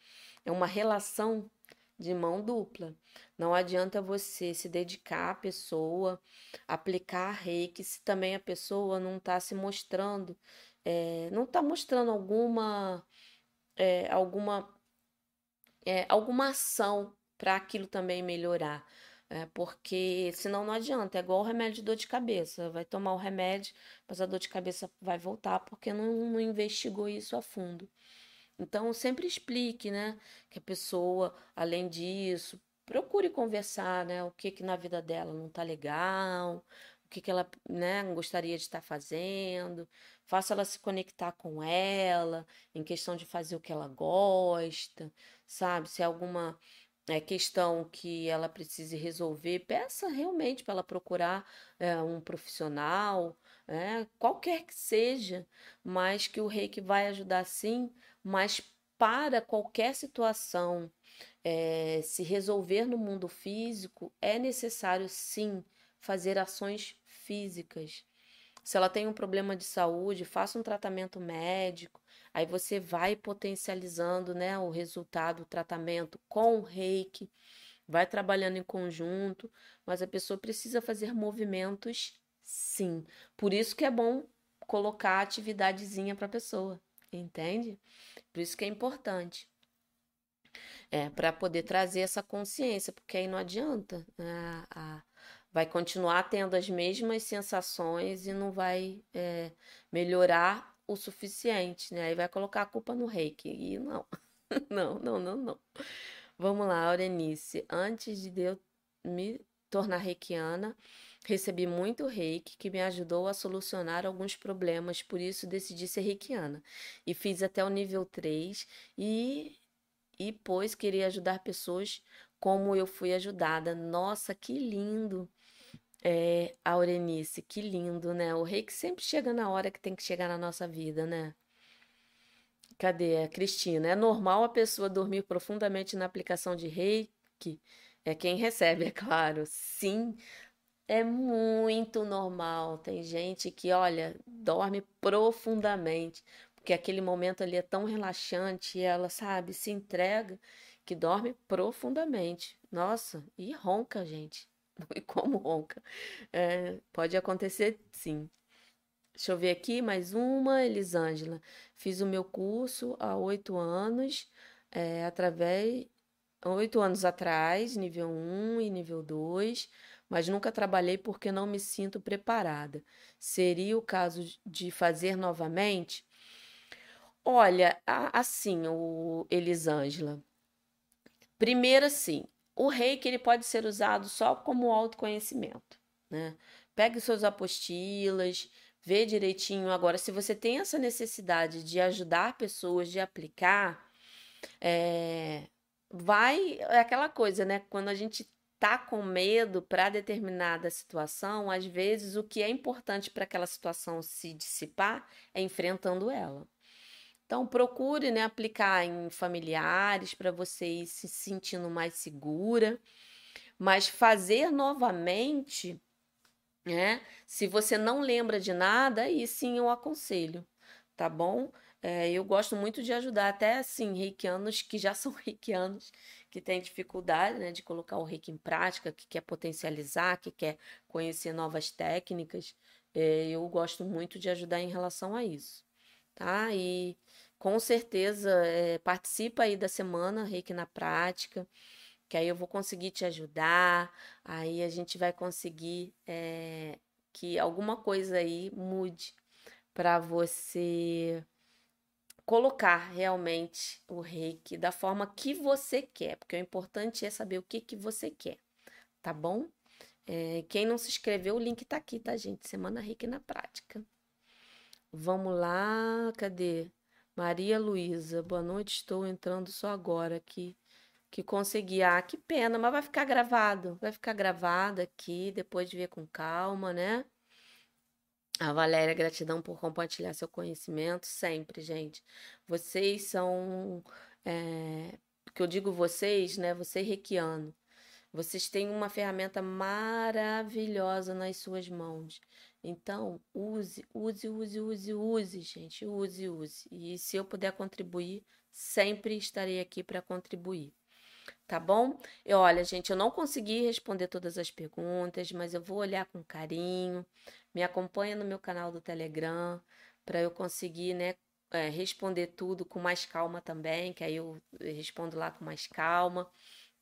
é uma relação de mão dupla. Não adianta você se dedicar à pessoa, aplicar reiki, se também a pessoa não está se mostrando, é, não está mostrando alguma, é, alguma, é, alguma ação para aquilo também melhorar. É, porque senão não adianta, é igual o remédio de dor de cabeça. Vai tomar o remédio, mas a dor de cabeça vai voltar porque não, não investigou isso a fundo. Então, sempre explique, né, que a pessoa, além disso, procure conversar, né, o que que na vida dela não tá legal, o que que ela, né, gostaria de estar fazendo, faça ela se conectar com ela, em questão de fazer o que ela gosta, sabe? Se é alguma é, questão que ela precise resolver, peça realmente para ela procurar é, um profissional, é, qualquer que seja, mas que o reiki vai ajudar sim, mas para qualquer situação é, se resolver no mundo físico, é necessário sim fazer ações físicas. Se ela tem um problema de saúde, faça um tratamento médico, Aí você vai potencializando, né, o resultado, o tratamento com o reiki, vai trabalhando em conjunto, mas a pessoa precisa fazer movimentos sim. Por isso que é bom colocar atividadezinha para a pessoa, entende? Por isso que é importante. É, para poder trazer essa consciência, porque aí não adianta. Né? A, vai continuar tendo as mesmas sensações e não vai é, melhorar o suficiente, né? Aí vai colocar a culpa no reiki. E não, não, não, não, não. Vamos lá, Aurenice. Antes de eu me tornar reikiana, recebi muito reiki que me ajudou a solucionar alguns problemas, por isso decidi ser reikiana. E fiz até o nível 3 e, e pois queria ajudar pessoas como eu fui ajudada. Nossa, que lindo! É, Aurenice, que lindo, né? O reiki sempre chega na hora que tem que chegar na nossa vida, né? Cadê a Cristina? É normal a pessoa dormir profundamente na aplicação de reiki? É quem recebe, é claro. Sim, é muito normal. Tem gente que, olha, dorme profundamente, porque aquele momento ali é tão relaxante e ela, sabe, se entrega que dorme profundamente. Nossa, e ronca, gente. E como ronca? É, pode acontecer, sim. Deixa eu ver aqui, mais uma, Elisângela. Fiz o meu curso há oito anos, é, através. Oito anos atrás, nível 1 e nível 2, mas nunca trabalhei porque não me sinto preparada. Seria o caso de fazer novamente? Olha, assim, o Elisângela. Primeiro, assim, o reiki ele pode ser usado só como autoconhecimento, né? Pegue suas apostilas, vê direitinho. Agora, se você tem essa necessidade de ajudar pessoas, de aplicar, é, vai. É aquela coisa, né? Quando a gente tá com medo para determinada situação, às vezes o que é importante para aquela situação se dissipar é enfrentando ela. Então, procure né, aplicar em familiares para você ir se sentindo mais segura, mas fazer novamente né? Se você não lembra de nada, aí sim eu aconselho, tá bom? É, eu gosto muito de ajudar até assim reikianos que já são reikianos, que têm dificuldade né, de colocar o reiki em prática, que quer potencializar, que quer conhecer novas técnicas. É, eu gosto muito de ajudar em relação a isso, tá? E com certeza é, participa aí da semana Reiki na Prática que aí eu vou conseguir te ajudar, aí a gente vai conseguir é, que alguma coisa aí mude para você colocar realmente o reiki da forma que você quer, porque o importante é saber o que, que você quer, tá bom? É, quem não se inscreveu, o link tá aqui, tá, gente? Semana Reiki na Prática. Vamos lá, cadê? Maria Luísa, boa noite, estou entrando só agora aqui que consegui. Ah, que pena, mas vai ficar gravado. Vai ficar gravado aqui, depois de ver com calma, né? A Valéria, gratidão por compartilhar seu conhecimento sempre, gente. Vocês são. É, que eu digo vocês, né? Você reikiano. Vocês têm uma ferramenta maravilhosa nas suas mãos. Então, use, use, use, use, use, gente. Use, use. E se eu puder contribuir, sempre estarei aqui para contribuir tá bom? E olha, gente, eu não consegui responder todas as perguntas, mas eu vou olhar com carinho. Me acompanha no meu canal do Telegram para eu conseguir, né, é, responder tudo com mais calma também, que aí eu respondo lá com mais calma.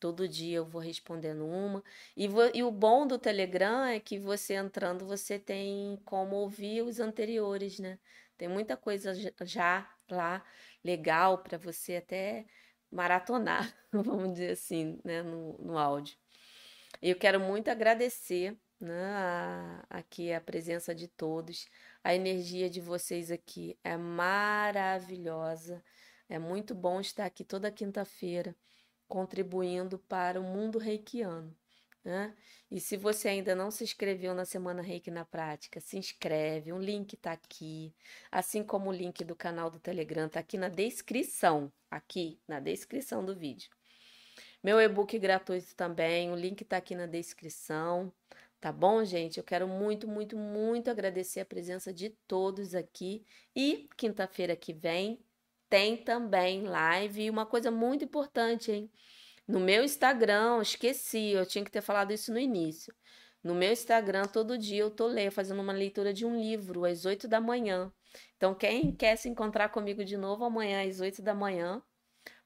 Todo dia eu vou respondendo uma. E, vou, e o bom do Telegram é que você entrando, você tem como ouvir os anteriores, né? Tem muita coisa já lá legal para você até maratonar, vamos dizer assim, né, no, no áudio. Eu quero muito agradecer né, a, aqui a presença de todos. A energia de vocês aqui é maravilhosa. É muito bom estar aqui toda quinta-feira contribuindo para o mundo reikiano. Né? E se você ainda não se inscreveu na Semana Reiki na Prática, se inscreve, o link está aqui, assim como o link do canal do Telegram está aqui na descrição, aqui na descrição do vídeo. Meu e-book gratuito também, o link está aqui na descrição, tá bom, gente? Eu quero muito, muito, muito agradecer a presença de todos aqui e quinta-feira que vem tem também live e uma coisa muito importante, hein? No meu Instagram, esqueci, eu tinha que ter falado isso no início. No meu Instagram, todo dia eu tô lendo, fazendo uma leitura de um livro às 8 da manhã. Então, quem quer se encontrar comigo de novo amanhã às 8 da manhã,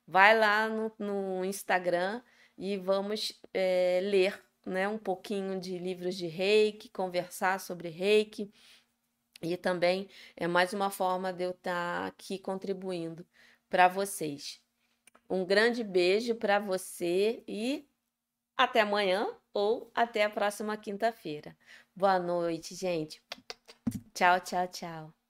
vai lá no, no Instagram e vamos é, ler né, um pouquinho de livros de reiki, conversar sobre reiki. E também é mais uma forma de eu estar aqui contribuindo para vocês. Um grande beijo para você e até amanhã ou até a próxima quinta-feira. Boa noite, gente. Tchau, tchau, tchau.